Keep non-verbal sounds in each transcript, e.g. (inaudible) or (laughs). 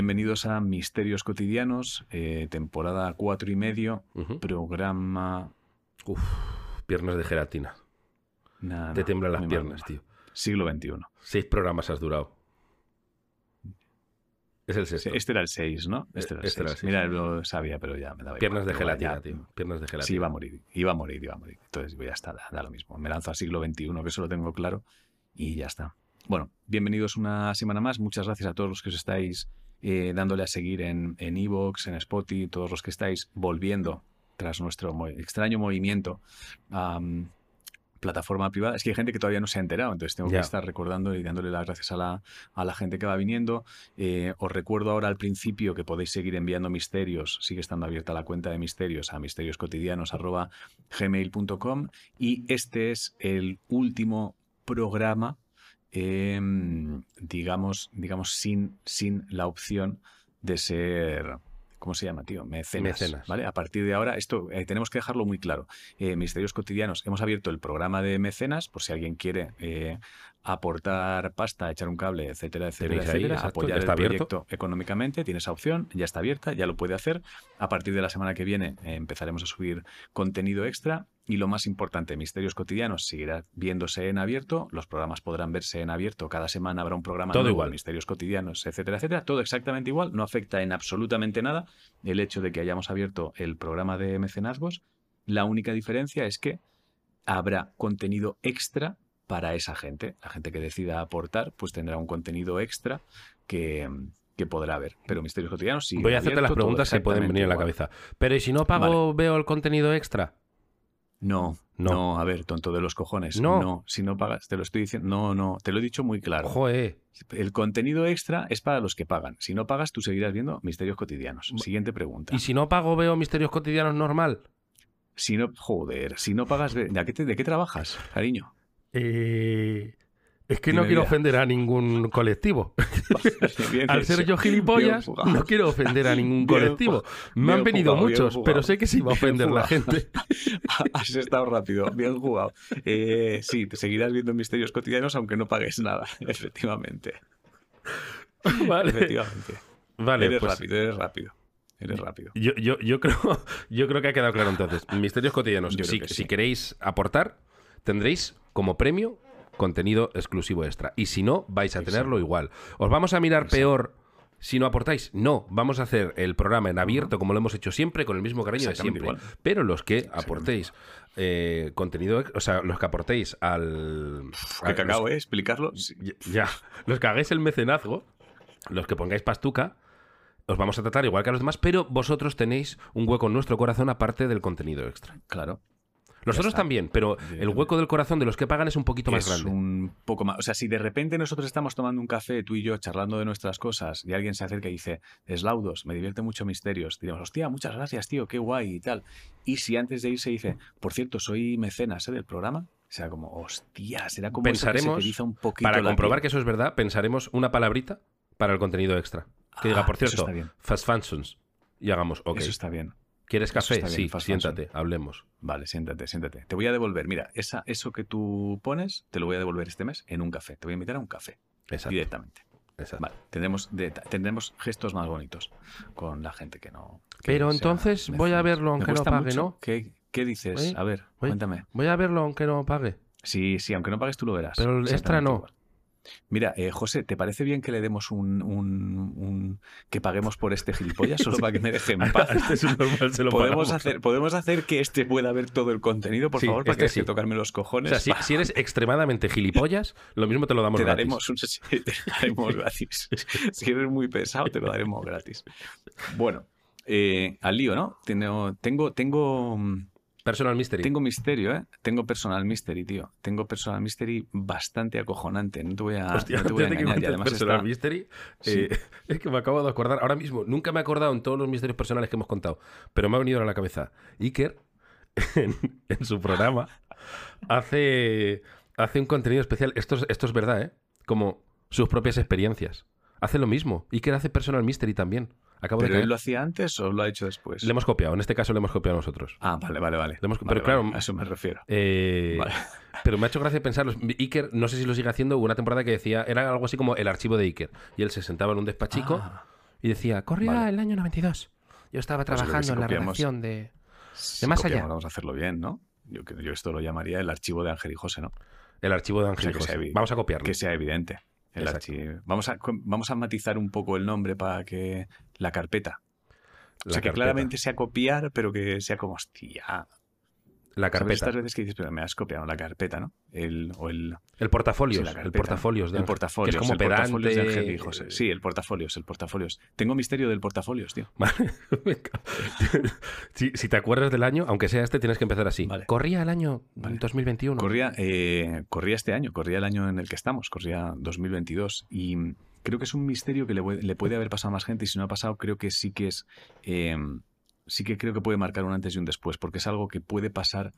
bienvenidos a Misterios Cotidianos, eh, temporada cuatro y medio, programa... Uf, piernas de gelatina. Te tiemblan las piernas, mal. tío. Siglo XXI. Seis programas has durado. Es el sexto. Este era el 6, ¿no? Este era el Este era el 6. seis. Mira, lo sabía, pero ya me daba Piernas de igual, gelatina, ya. tío. Piernas de gelatina. Sí, iba a morir, iba a morir, iba a morir. Entonces, ya está, da, da lo mismo. Me lanzo a siglo XXI, que eso lo tengo claro, y ya está. Bueno, bienvenidos una semana más. Muchas gracias a todos los que os estáis eh, dándole a seguir en en Evox, en, Spotify, todos los que estáis volviendo tras nuestro mo- extraño movimiento a plataforma privada. Es que hay gente que todavía no se ha enterado, entonces tengo que estar recordando y dándole las gracias a la, a la gente que va viniendo. Eh, os recuerdo ahora al principio que podéis seguir enviando misterios, sigue estando abierta la cuenta de misterios a misterioscotidianos.gmail.com y este es el último programa, eh, digamos, digamos sin, sin la opción de ser... ¿Cómo se llama, tío? Mecenas. Mecenas. ¿Vale? A partir de ahora, esto eh, tenemos que dejarlo muy claro. Eh, Misterios Cotidianos, hemos abierto el programa de mecenas, por si alguien quiere eh, aportar pasta, echar un cable, etcétera, etcétera, ahí, apoyar el abierto. proyecto económicamente, tiene esa opción, ya está abierta, ya lo puede hacer. A partir de la semana que viene eh, empezaremos a subir contenido extra y lo más importante, Misterios Cotidianos seguirá viéndose en abierto, los programas podrán verse en abierto, cada semana habrá un programa Todo nuevo igual. Misterios Cotidianos, etcétera, etcétera, todo exactamente igual, no afecta en absolutamente nada el hecho de que hayamos abierto el programa de mecenazgos. La única diferencia es que habrá contenido extra para esa gente. La gente que decida aportar, pues tendrá un contenido extra que, que podrá ver. Pero Misterios Cotidianos sí. Voy a hacerte las preguntas que pueden venir en la cabeza. Pero ¿y si no pago, veo el contenido extra? No, No. no, a ver, tonto de los cojones. No. No. si no pagas, te lo estoy diciendo. No, no, te lo he dicho muy claro. Joder. El contenido extra es para los que pagan. Si no pagas, tú seguirás viendo Misterios Cotidianos. Siguiente pregunta. ¿Y si no pago, veo misterios cotidianos normal? Si no, joder, si no pagas, ve- ¿de qué, te- de qué trabajas, cariño? Eh, es que (laughs) no quiero ofender a ningún colectivo. Al ser yo gilipollas, no quiero ofender a ningún colectivo. Me han venido jugado, muchos, pero sé que se iba a ofender la gente. (laughs) Has estado rápido, bien jugado. Eh, sí, te seguirás viendo Misterios Cotidianos aunque no pagues nada, (laughs) efectivamente. Vale, Efectivamente. vale eres pues rápido, eres rápido. Eres rápido. yo, yo, yo, creo, yo creo que ha quedado claro entonces. Misterios cotidianos. Si, que sí. si queréis aportar, tendréis como premio contenido exclusivo extra. Y si no, vais a tenerlo igual. ¿Os vamos a mirar peor si no aportáis? No, vamos a hacer el programa en abierto como lo hemos hecho siempre, con el mismo cariño de siempre. igual. Pero los que aportéis eh, contenido, o sea, los que aportéis al... Que los- ¿eh? Explicarlo. Sí. ya. los que hagáis el mecenazgo, los que pongáis pastuca, os vamos a tratar igual que a los demás, pero vosotros tenéis un hueco en nuestro corazón aparte del contenido extra. Claro. Los Ya otros está. también, pero el hueco del corazón de los que pagan es un poquito más es grande. un poco más. O sea, si de repente nosotros estamos tomando un café, tú y yo, charlando de nuestras cosas, y alguien se acerca y dice, Eslaudos, me divierte mucho misterios, diremos, hostia, muchas gracias, tío, qué guay y tal. Y si antes de irse dice, por cierto, soy mecenas ¿eh? del programa, será como, hostia, será como eso que se Pensaremos, un poquito Para comprobar piel. que eso es verdad, pensaremos una palabrita para el contenido extra. Que diga, Ah, por cierto, fast functions. Y hagamos, ok. Eso está bien. ¿Quieres café? Sí, fast siéntate, hablemos. Vale, siéntate, siéntate. Te voy a devolver, mira, esa, eso que tú pones, te lo voy a devolver este mes en un café. Te voy a invitar a un café Exacto. directamente. exacto. Vale, tendremos, de- tendremos gestos más bonitos con la gente que no. que Pero entonces voy a verlo aunque no pague, mucho. ¿no? ¿Qué, qué dices? A ver, cuéntame. Voy a verlo aunque no pague. Sí, sí, aunque no pagues tú lo verás. Pero el extra no. igual. Mira, eh, José, ¿te parece bien que le demos un, un- un- que paguemos por este gilipollas solo para que me deje en (laughs) paz? Este normal, se lo ¿Podemos pagamos. hacer, ¿Podemos hacer que este pueda ver todo el contenido, por Sí, favor, para este que sí. tocarme los O cojones? sea, si, si eres extremadamente gilipollas, lo mismo te lo damos te gratis. daremos, un, (laughs) te daremos gratis. si eres muy pesado, te lo daremos gratis. Bueno, eh, al lío, ¿no? Tengo, tengo, tengo, mm, Personal Mystery. tengo misterio, ¿eh? Tengo personal mystery, tío. Tengo personal mystery bastante acojonante. No te voy a, Hostia, no te voy a antes de que engañar. Y cuentes además Personal está- Mystery, Sí. eh, (laughs) es que me acabo de acordar ahora mismo. Nunca me he acordado en todos los misterios personales que hemos contado, pero me ha venido a la cabeza. Iker, (laughs) en, en su programa, hace, hace un contenido especial. Esto es, esto es verdad, ¿eh? Como sus propias experiencias. Hace lo mismo. Iker hace Personal Mystery también. Acabo de ¿Pero caer. él lo hacía antes o lo ha hecho después? Le hemos copiado. En este caso le hemos copiado nosotros. Ah, vale, vale, vale. Le hemos- Vale, pero claro, a eso me refiero. Eh, Vale. (laughs) Pero me ha hecho gracia pensarlo. Iker, no sé si lo sigue haciendo, hubo una temporada que decía, era algo así como el archivo de Iker. Y él se sentaba en un despachico Ah, y decía, corría el año 92. Yo estaba Pues trabajando si en la redacción de... Si más copiamos, allá. Vamos a hacerlo bien, ¿no? Yo, yo esto lo llamaría el archivo de Ángel y José, ¿no? El archivo de Ángel sea, José. sea evi- Vamos a copiarlo. Que sea evidente. El archivo. Vamos a, vamos a matizar un poco el nombre para que la carpeta. La o sea, que claramente sea copiar, pero que sea como, hostia. La ¿Sabes carpeta. estas veces que dices, pero me has copiado la carpeta, ¿no? El, o el, El. Sí, la el de el. Que es como el de pedante. Ángel y José. Sí, el portafolios, el portafolios. Tengo misterio del portafolios, tío. (laughs) Vale. (laughs) Si, si te acuerdas del año, aunque sea este, tienes que empezar así. Vale. Corría el año Vale. 2021. Corría, eh, corría este año, corría el año en el que estamos, corría 2022. Y creo que es un misterio que le, puede- le puede haber pasado a más gente. Y si no ha pasado, creo que sí que es. eh, sí que creo que puede marcar un antes y un después, porque es algo que puede pasar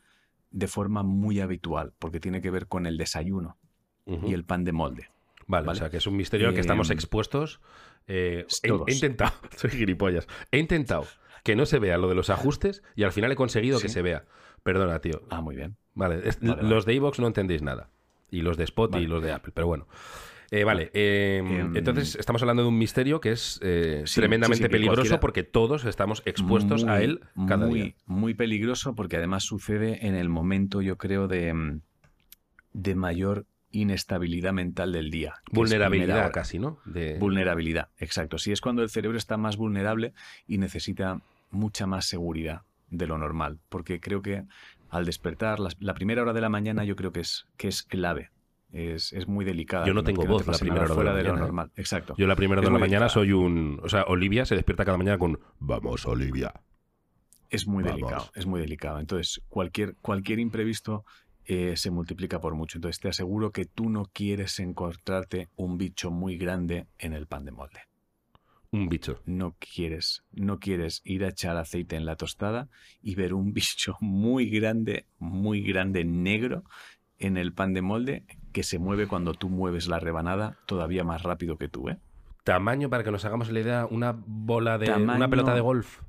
de forma muy habitual, porque tiene que ver con el desayuno y el pan de molde. Vale, ¿vale? o sea que es un misterio al que estamos Eh, expuestos. Eh, he, intentado, (laughs) soy gilipollas, he intentado que no se vea lo de los ajustes y al final he conseguido que se vea. Perdona, tío. Ah, muy bien. Vale, los de iVoox no entendéis nada. Y los de Spot y los de Apple, pero bueno. Eh, vale, eh, Em, entonces estamos hablando de un misterio que es eh, Sí, tremendamente sí, sí, que peligroso porque todos estamos expuestos a él cada muy, día. Muy peligroso porque además sucede en el momento, yo creo, de, mm, de mayor inestabilidad mental del día. Vulnerabilidad casi, ¿no? De... Vulnerabilidad, exacto. Sí, es cuando el cerebro está más vulnerable y necesita mucha más seguridad de lo normal. Porque creo que al despertar, las- la primera hora de la mañana yo creo que es, que es clave. Es, es muy delicada. Yo no tengo voz te la primera hora de la fuera de, mañana, lo ¿eh? normal. Exacto. Yo la primera Es de la mañana soy un... O sea, Olivia se despierta cada mañana con... Vamos, Olivia. Es muy Vamos. delicado, es muy delicado. Entonces, cualquier, cualquier imprevisto eh, se multiplica por mucho. Entonces, te aseguro que tú no quieres encontrarte un bicho muy grande en el pan de molde. Un bicho. No quieres, no quieres ir a echar aceite en la tostada y ver un (laughs) bicho muy grande, muy grande negro en el pan de molde que se mueve cuando tú mueves la rebanada todavía más rápido que tú, ¿eh? Tamaño, para que nos hagamos la idea, una bola de... Una pelota de golf.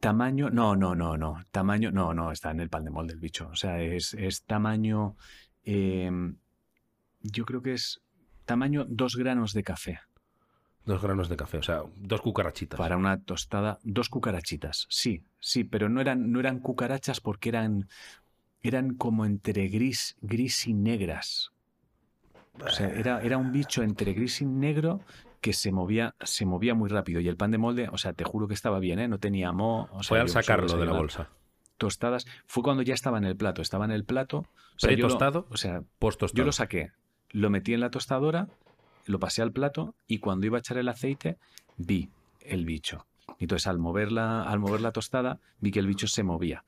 Tamaño, no, no, no, no. Tamaño, no, no, está en el pan de molde el bicho. O sea, es, es tamaño. eh, yo creo que es tamaño dos granos de café. Dos granos de café, o sea, dos cucarachitas. Para una tostada, dos cucarachitas. Sí, sí, pero no eran, no eran cucarachas porque eran, eran como entre gris, gris y negras. O sea, era, era un bicho entre gris y negro que se movía, se movía muy rápido. Y el pan de molde, o sea, te juro que estaba bien, ¿eh? No tenía mo. o sea, Fue al sacarlo de la bolsa. Tostadas. Fue cuando ya estaba en el plato. Estaba en el plato. O sea, lo- ¿Pre-tostado? O sea, Post yo tostado. lo saqué, lo metí en la tostadora, lo pasé al plato y cuando iba a echar el aceite vi el bicho. Entonces al mover la, al mover la tostada vi que el bicho se movía.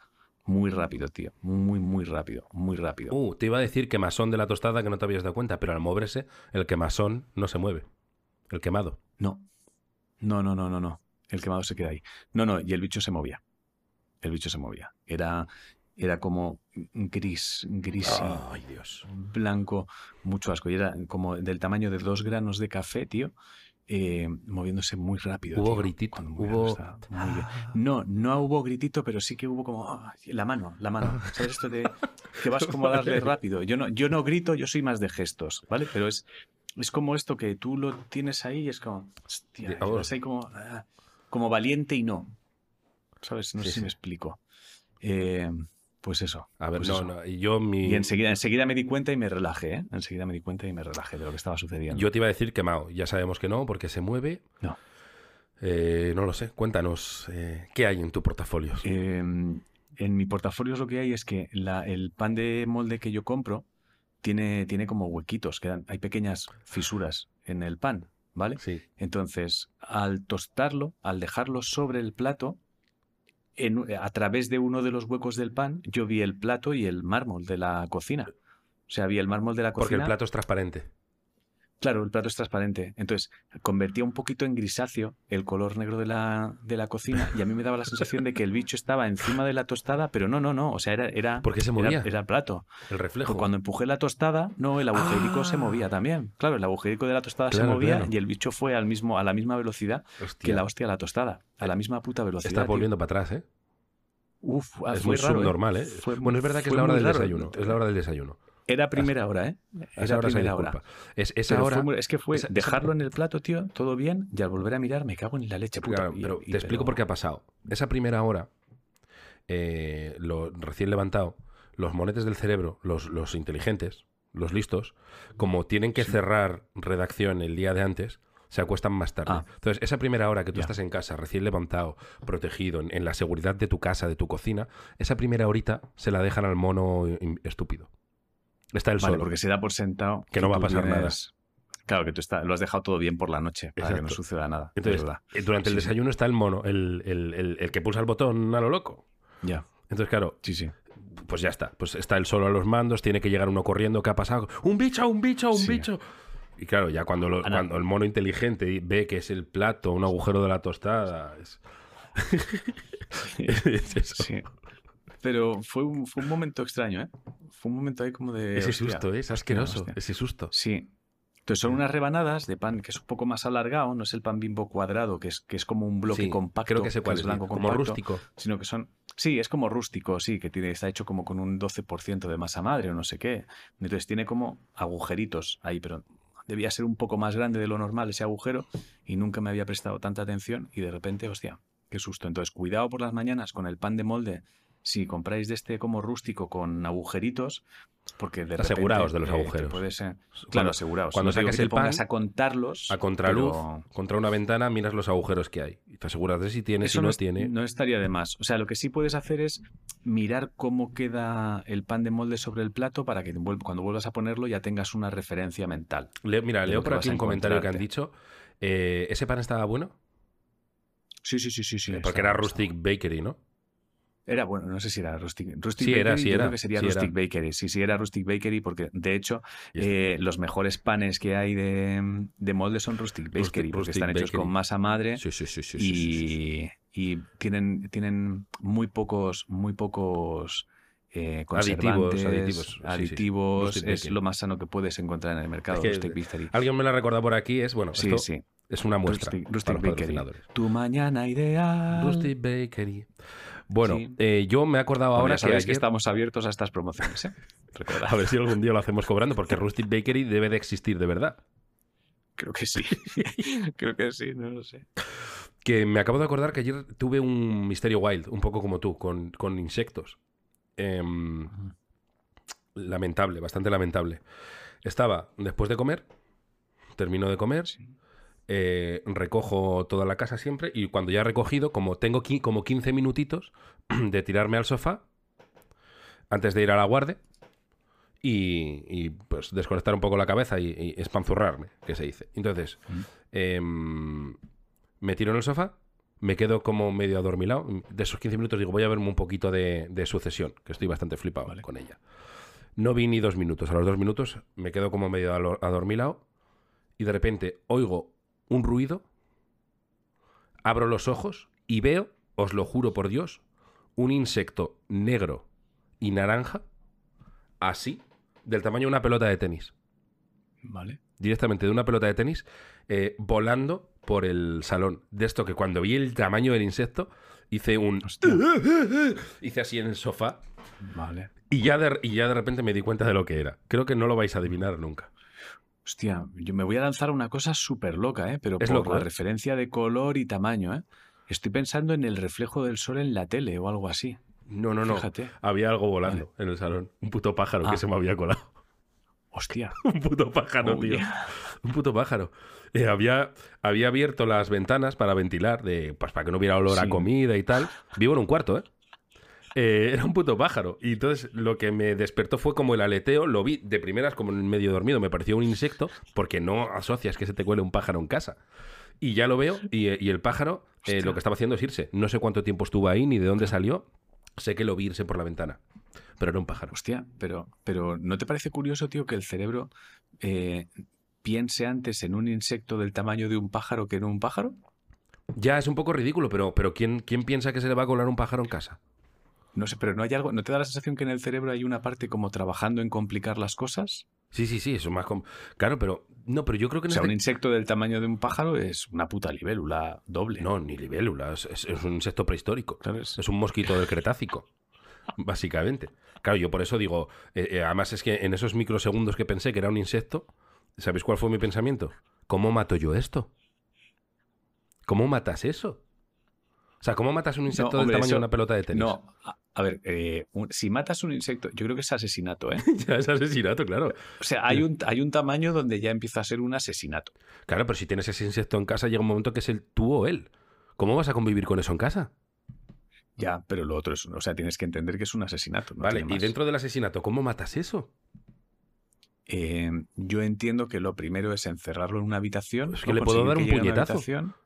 Muy rápido, tío. Muy, muy rápido. Muy rápido. Uh, te iba a decir quemazón de la tostada que no te habías dado cuenta, pero al moverse, el quemazón no se mueve. El quemado. No. No, no, no, no, no. El quemado se queda ahí. No, no, y el bicho se movía. El bicho se movía. Era, era como gris, gris Ay, Dios. blanco, mucho asco. Y era como del tamaño de dos granos de café, tío, eh, moviéndose muy rápido. Hubo tío, gritito, hubo- bien. No, no hubo gritito, pero sí que hubo como ah, la mano, la mano. ¿Sabes esto de (laughs) que vas como a darle rápido? Yo no, yo no grito, yo soy más de gestos, ¿vale? Pero es, es como esto que tú lo tienes ahí y es como, hostia, vas ahí como, ah, como valiente y no. ¿Sabes? No Sí, sé si sí. me explico. Eh, pues eso. A ver, pues no, eso. no. Y yo mi. Y enseguida, enseguida me di cuenta y me relajé, ¿eh? Enseguida me di cuenta y me relajé de lo que estaba sucediendo. Yo te iba a decir quemado. Ya sabemos que no, porque se mueve. No. Eh, no lo sé. Cuéntanos, eh, ¿qué hay en tu portafolio? Eh, en mi portafolio lo que hay es que la- el pan de molde que yo compro tiene, tiene como huequitos, quedan, hay pequeñas fisuras en el pan, ¿vale? Sí. Entonces, al tostarlo, al dejarlo sobre el plato, en- a través de uno de los huecos del pan, yo vi el plato y el mármol de la cocina. O sea, vi el mármol de la Porque cocina. el plato es transparente. Claro, el plato es transparente. Entonces, convertía un poquito en grisáceo el color negro de la, de la cocina y a mí me daba la sensación de que el bicho estaba encima de la tostada, pero no, no, no. O sea, era, era, ¿Por qué se movía? era el plato. El reflejo. Pues cuando empujé la tostada, no, el agujerico se Ah. movía también. Claro, el agujerico de la tostada se movía claro. y el bicho fue al mismo, a la misma velocidad Hostia, que la hostia a la tostada. A la misma puta velocidad. Estás tío. volviendo para atrás, ¿eh? Uf, ah, es fue muy raro, ¿eh? subnormal, ¿eh? Fue- bueno, es verdad que es la hora del raro. desayuno. Es la hora del desayuno. Era primera hora, ¿eh? Era primera hora. Es, esa hora... fue es que fue esa- esa- dejarlo en el plato, tío, todo bien, y al volver a mirar me cago en la leche, puta. Claro, pero y- te explico pero- por qué ha pasado. Esa primera hora, eh, lo recién levantado, los monetes del cerebro, los, los inteligentes, los listos, como tienen que cerrar redacción el día de antes, se acuestan más tarde. Ah. Entonces, esa primera hora que tú estás en casa, recién levantado, protegido, en, en la seguridad de tu casa, de tu cocina, esa primera horita se la dejan al mono estúpido. Está el Vale, solo. porque se da por sentado Que no va a pasar nada. Claro, que tú está- lo has dejado todo bien por la noche, para que no suceda nada. Entonces, eh, durante el desayuno está el mono, el, el- el- el que pulsa el botón a lo loco. Ya, Entonces, claro, sí, sí. pues ya está. Pues está él solo a los mandos, tiene que llegar uno corriendo. ¿Qué ha pasado? ¡Un bicho, un bicho, un Sí. bicho! Y claro, ya cuando, lo- cuando el mono inteligente ve que es el plato, un agujero de la tostada. Es, (laughs) (laughs) es eso. Pero fue un, fue un momento extraño, ¿eh? Fue un momento ahí como de. Ese hostia, susto, ¿eh? es asqueroso. hostia. Ese susto. Sí. Entonces son unas rebanadas de pan que es un poco más alargado, no es el pan bimbo cuadrado, que es, que es como un bloque Sí, compacto. Creo que sé cuál es es. blanco como compacto, rústico. Sino que son. Sí, es como rústico, sí, que tiene, está hecho como con un 12% de masa madre o no sé qué. Entonces tiene como agujeritos ahí, pero debía ser un poco más grande de lo normal ese agujero y nunca me había prestado tanta atención y de repente, hostia, qué susto. Entonces, cuidado por las mañanas con el pan de molde. Si compráis de este como rústico con agujeritos, porque de Aseguraos repente, de los eh, agujeros. puede ser- Cuando- Claro, aseguraos. cuando No saques el pan, a contarlos. A contraluz, pero contra una ventana, miras los agujeros que hay. Y te aseguras de si tiene, si no, es- tiene. no estaría de más. O sea, lo que sí puedes hacer es mirar cómo queda el pan de molde sobre el plato para que cuando vuelvas a ponerlo ya tengas una referencia mental. Leo- mira, leo por aquí un comentario que han dicho. eh, ¿Ese pan estaba bueno? Sí, sí, sí, sí. sí Porque era Rustic Bakery, ¿no? Era bueno, no sé si era Rustic, Rustic Sí, era, sí yo era, creo que sería sí Rustic era. Bakery. Sí, sí, era Rustic Bakery porque de hecho eh, los mejores panes que hay de, de molde son Rustic Bakery Rustic- porque Rustic están hechos con masa madre Sí, sí, sí, sí, y, y tienen, tienen muy pocos, muy pocos eh, Aditivos, conservantes, aditivos, sí, sí. aditivos, es Bakery. lo más sano que puedes encontrar en el mercado, Es que- Rustic Bakery. Alguien me lo ha recordado por aquí, es bueno, Sí, esto sí. es una muestra Rustic, Rustic Bakery. Tu mañana ideal. Rustic Bakery. Bueno, Sí. eh, yo me he acordado ahora ya sabéis que, que, estamos abiertos a estas promociones, ¿eh? (laughs) A ver si algún día lo hacemos cobrando, porque Rustic Bakery debe de existir de verdad. Creo que sí. (laughs) Creo que sí, no lo sé. Que me acabo de acordar que ayer tuve un misterio wild, un poco como tú, con, con insectos. Em, lamentable, bastante lamentable. Estaba después de comer, termino de comer, Sí. Eh, recojo toda la casa siempre y cuando ya he recogido, como tengo como 15 minutitos (clears throat) de tirarme al sofá antes de ir a la guardia y, y, pues desconectar un poco la cabeza y, y espanzurrarme, que se dice. Entonces, Mm. em, me tiro en el sofá, me quedo como medio adormilado. De esos 15 minutos digo, voy a verme un poquito de, de sucesión, que estoy bastante flipado Vale. con ella. No vi ni dos minutos. A los dos minutos me quedo como medio adormilado y de repente oigo un ruido, abro los ojos y veo, os lo juro por Dios, un insecto negro y naranja, así, del tamaño de una pelota de tenis. Vale. Directamente de una pelota de tenis, eh, volando por el salón. De esto que cuando vi el tamaño del insecto, hice un... (laughs) Hice así en el sofá Vale. y ya, de, y ya de repente me di cuenta de lo que era. Creo que no lo vais a adivinar nunca. Hostia, yo me voy a lanzar una cosa súper loca, ¿eh? Pero Es por loco, la ¿eh? referencia de color y tamaño, ¿eh? Estoy pensando en el reflejo del sol en la tele o algo así. No, no, no. Fíjate. Había algo volando en el salón. Un puto pájaro que Ah. se me había colado. Hostia. (laughs) Un puto pájaro, Uy. tío. Un puto pájaro. Eh, había, había abierto las ventanas para ventilar, de, pues para que no hubiera olor a comida y tal. Vivo en un cuarto, ¿eh? Eh, Era un puto pájaro. Y entonces lo que me despertó fue como el aleteo. Lo vi de primeras como en medio dormido. Me pareció un insecto, porque no asocias que se te cuele un pájaro en casa. Y ya lo veo, y, y el pájaro eh, lo que estaba haciendo es irse. No sé cuánto tiempo estuvo ahí ni de dónde salió. Sé que lo vi irse por la ventana. Pero era un pájaro. Hostia, pero, pero ¿no te parece curioso, tío, que el cerebro eh, piense antes en un insecto del tamaño de un pájaro que en un pájaro? Ya es un poco ridículo, pero, pero ¿quién, ¿quién piensa que se le va a colar un pájaro en casa? No sé, pero ¿no hay algo? ¿No te da la sensación que en el cerebro hay una parte como trabajando en complicar las cosas? Sí, sí, sí, eso es más... com- Claro, pero... No, pero yo creo que O en sea, este- un insecto del tamaño de un pájaro es una puta libélula doble. No, ni libélula, es, es- es un insecto prehistórico. ¿Sabes? Es un mosquito del Cretácico. (laughs) básicamente. Claro, yo por eso digo, eh, eh, además es que en esos microsegundos que pensé que era un insecto, ¿sabéis cuál fue mi pensamiento? ¿Cómo mato yo esto? ¿Cómo matas eso? O sea, ¿cómo matas un insecto No, hombre, del tamaño eso- de una pelota de tenis? No, a, ver, eh, un- si matas un insecto, yo creo que es asesinato, ¿eh? (laughs) ya es asesinato, claro. O sea, hay un, hay un tamaño donde ya empieza a ser un asesinato. Claro, pero si tienes ese insecto en casa, llega un momento que es el tú o él. ¿Cómo vas a convivir con eso en casa? Ya, pero lo otro es, o sea, tienes que entender que es un asesinato. no vale, y dentro del asesinato, ¿cómo matas eso? Eh, yo entiendo que lo primero es encerrarlo en una habitación. Es que le puedo dar un puñetazo.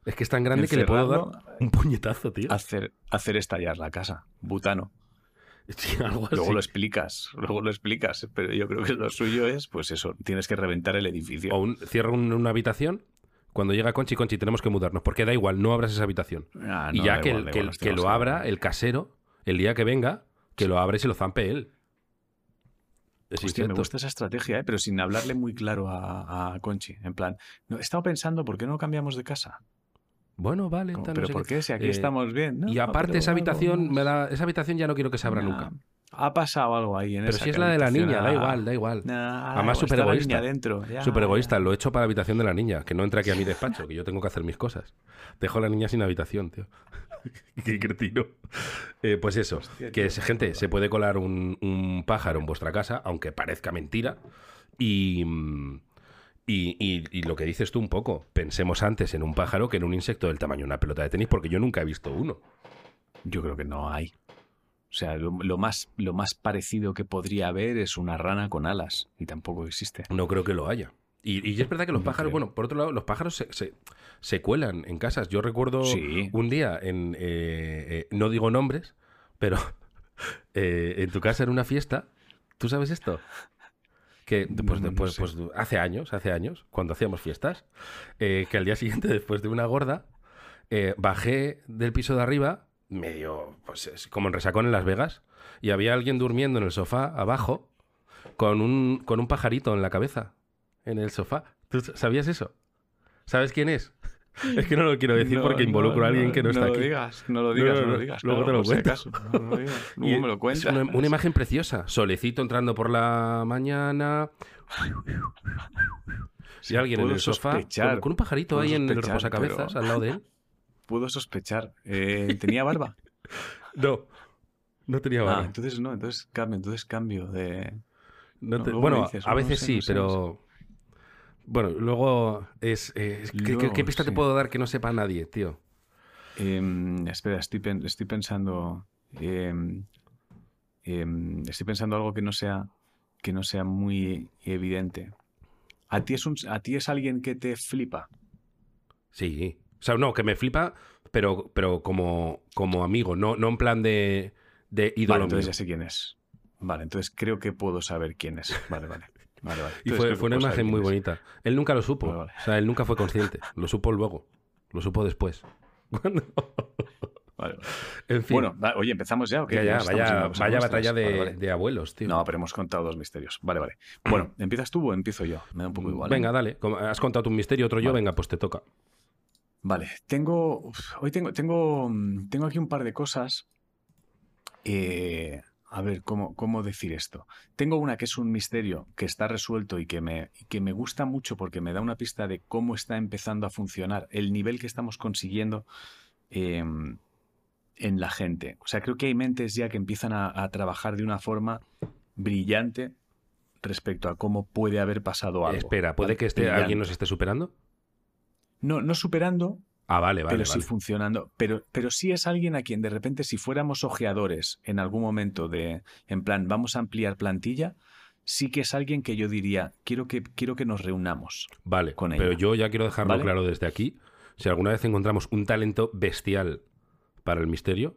Es que es tan grande que le puedo dar un puñetazo, tío. hacer, hacer estallar la casa. Butano. (laughs) Sí, algo así. Luego lo explicas, luego lo explicas. Pero yo creo que lo suyo es, pues eso, tienes que reventar el edificio. O un, cierra un- una habitación. Cuando llega Conchi, Conchi, tenemos que mudarnos. Porque da igual, no abras esa habitación. Ah, y ya que, igual, el- da que, lo abra el casero, el día que venga, que lo abra y se lo zampe él. Hostia, me gusta esa estrategia, ¿eh? pero sin hablarle muy claro a, a Conchi. En plan, no, he estado pensando, ¿por qué no cambiamos de casa? Bueno, vale. Como, tal, no ¿Pero sé por qué? Si aquí Eh, estamos bien. No, y no, aparte esa habitación, me esa habitación ya no quiero que se abra Nah, nunca. Ha pasado algo ahí en Pero esa si es la de la niña, da igual, da igual. nah, Además, súper egoísta. dentro, ya, Súper egoísta, ya. lo he hecho para la habitación de la niña, que no entre aquí a mi despacho, que yo tengo que hacer mis cosas. Dejo a la niña sin habitación, tío. (laughs) Qué cretino. Eh, pues eso, Hostia, que tío, se- gente, se puede colar un, un pájaro en vuestra casa, aunque parezca mentira. Y, y, y- y lo que dices tú un poco, pensemos antes en un pájaro que en un insecto del tamaño de una pelota de tenis, porque yo nunca he visto uno. Yo creo que no hay. O sea, lo, lo más, lo más parecido que podría haber es una rana con alas. Y tampoco existe. No creo que lo haya. Y, y es verdad que los No pájaros, creo. bueno, por otro lado, los pájaros se, se- se cuelan en casas. Yo recuerdo Sí. un día en, eh, eh, no digo nombres, pero (laughs) eh, en tu casa en una fiesta, ¿tú sabes esto? Que pues, no, no después, sé. pues, hace años, hace años, cuando hacíamos fiestas, que al día siguiente, (laughs) después de una gorda, bajé del piso de arriba, medio, pues es como en resacón en Las Vegas, y había alguien durmiendo en el sofá abajo con un, con un pajarito en la cabeza, en el sofá. ¿Tú sabías eso? ¿Sabes quién es? (laughs) Es que no lo quiero decir No, porque involucro no, a alguien que no, está aquí. digas, no lo digas, No, lo digas. luego claro, te lo si cuento. no lo digas. Y Luego me lo es cuentas. una, una imagen preciosa. Solecito entrando por la mañana. Sí, y alguien en el sofá con, sospechar, con un pajarito ahí en el reposacabezas pero- al lado de él. Puedo sospechar. Eh, ¿Tenía barba? (laughs) No, no tenía Ah, barba. entonces no, entonces cambio, entonces cambio de... Te- bueno, dices, a veces sé, sí, sé, pero. Bueno, luego es. eh, ¿qué- ¿qué, Luego, qué pista te puedo dar que no sepa nadie, tío? Em, espera, estoy, pen- estoy pensando... em, em, estoy pensando algo que no sea que no sea muy evidente. ¿A ti es, un, a ti es alguien que te flipa? Sí. O sea, no, que me flipa, pero, pero como, como amigo, no, no en plan de, de ídolo Vale, entonces mío. ya sé quién es. Vale, entonces creo que puedo saber quién es. Vale, vale. Vale, vale. Y fue, fue una imagen muy bonita. Él nunca lo supo. Vale. O sea, él nunca fue consciente. Lo supo luego. Lo supo después. (laughs) Cuando- Vale, vale. en fin. Bueno, oye, empezamos ya. ¿o qué? ya, ya, estamos yendo a vaya, batalla de, Vale, vale. de abuelos, tío. No, pero hemos contado dos misterios. Vale, vale. Bueno, (clears throat) ¿empiezas tú o empiezo yo? Me da un poco igual. ¿eh? Venga, dale. Como has contado tu misterio, otro yo, venga, pues te toca. Vale, tengo. uf, hoy tengo, tengo, mm, tengo aquí un par de cosas. Eh, a ver, ¿cómo, ¿cómo decir esto? Tengo una que es un misterio que está resuelto y que me, que me gusta mucho porque me da una pista de cómo está empezando a funcionar, el nivel que estamos consiguiendo eh, en la gente. O sea, creo que hay mentes ya que empiezan a, a trabajar de una forma brillante respecto a cómo puede haber pasado algo. Espera, ¿puede que Brillante. alguien nos esté superando? No, no superando, Ah, vale, vale. pero sí vale. funcionando. Pero, pero sí es alguien a quien de repente, si fuéramos ojeadores en algún momento de, en plan, vamos a ampliar plantilla, sí que es alguien que yo diría, quiero que, quiero que nos reunamos. Vale, con pero ella. yo ya quiero dejarlo ¿Vale? claro desde aquí. Si alguna vez encontramos un talento bestial para el misterio,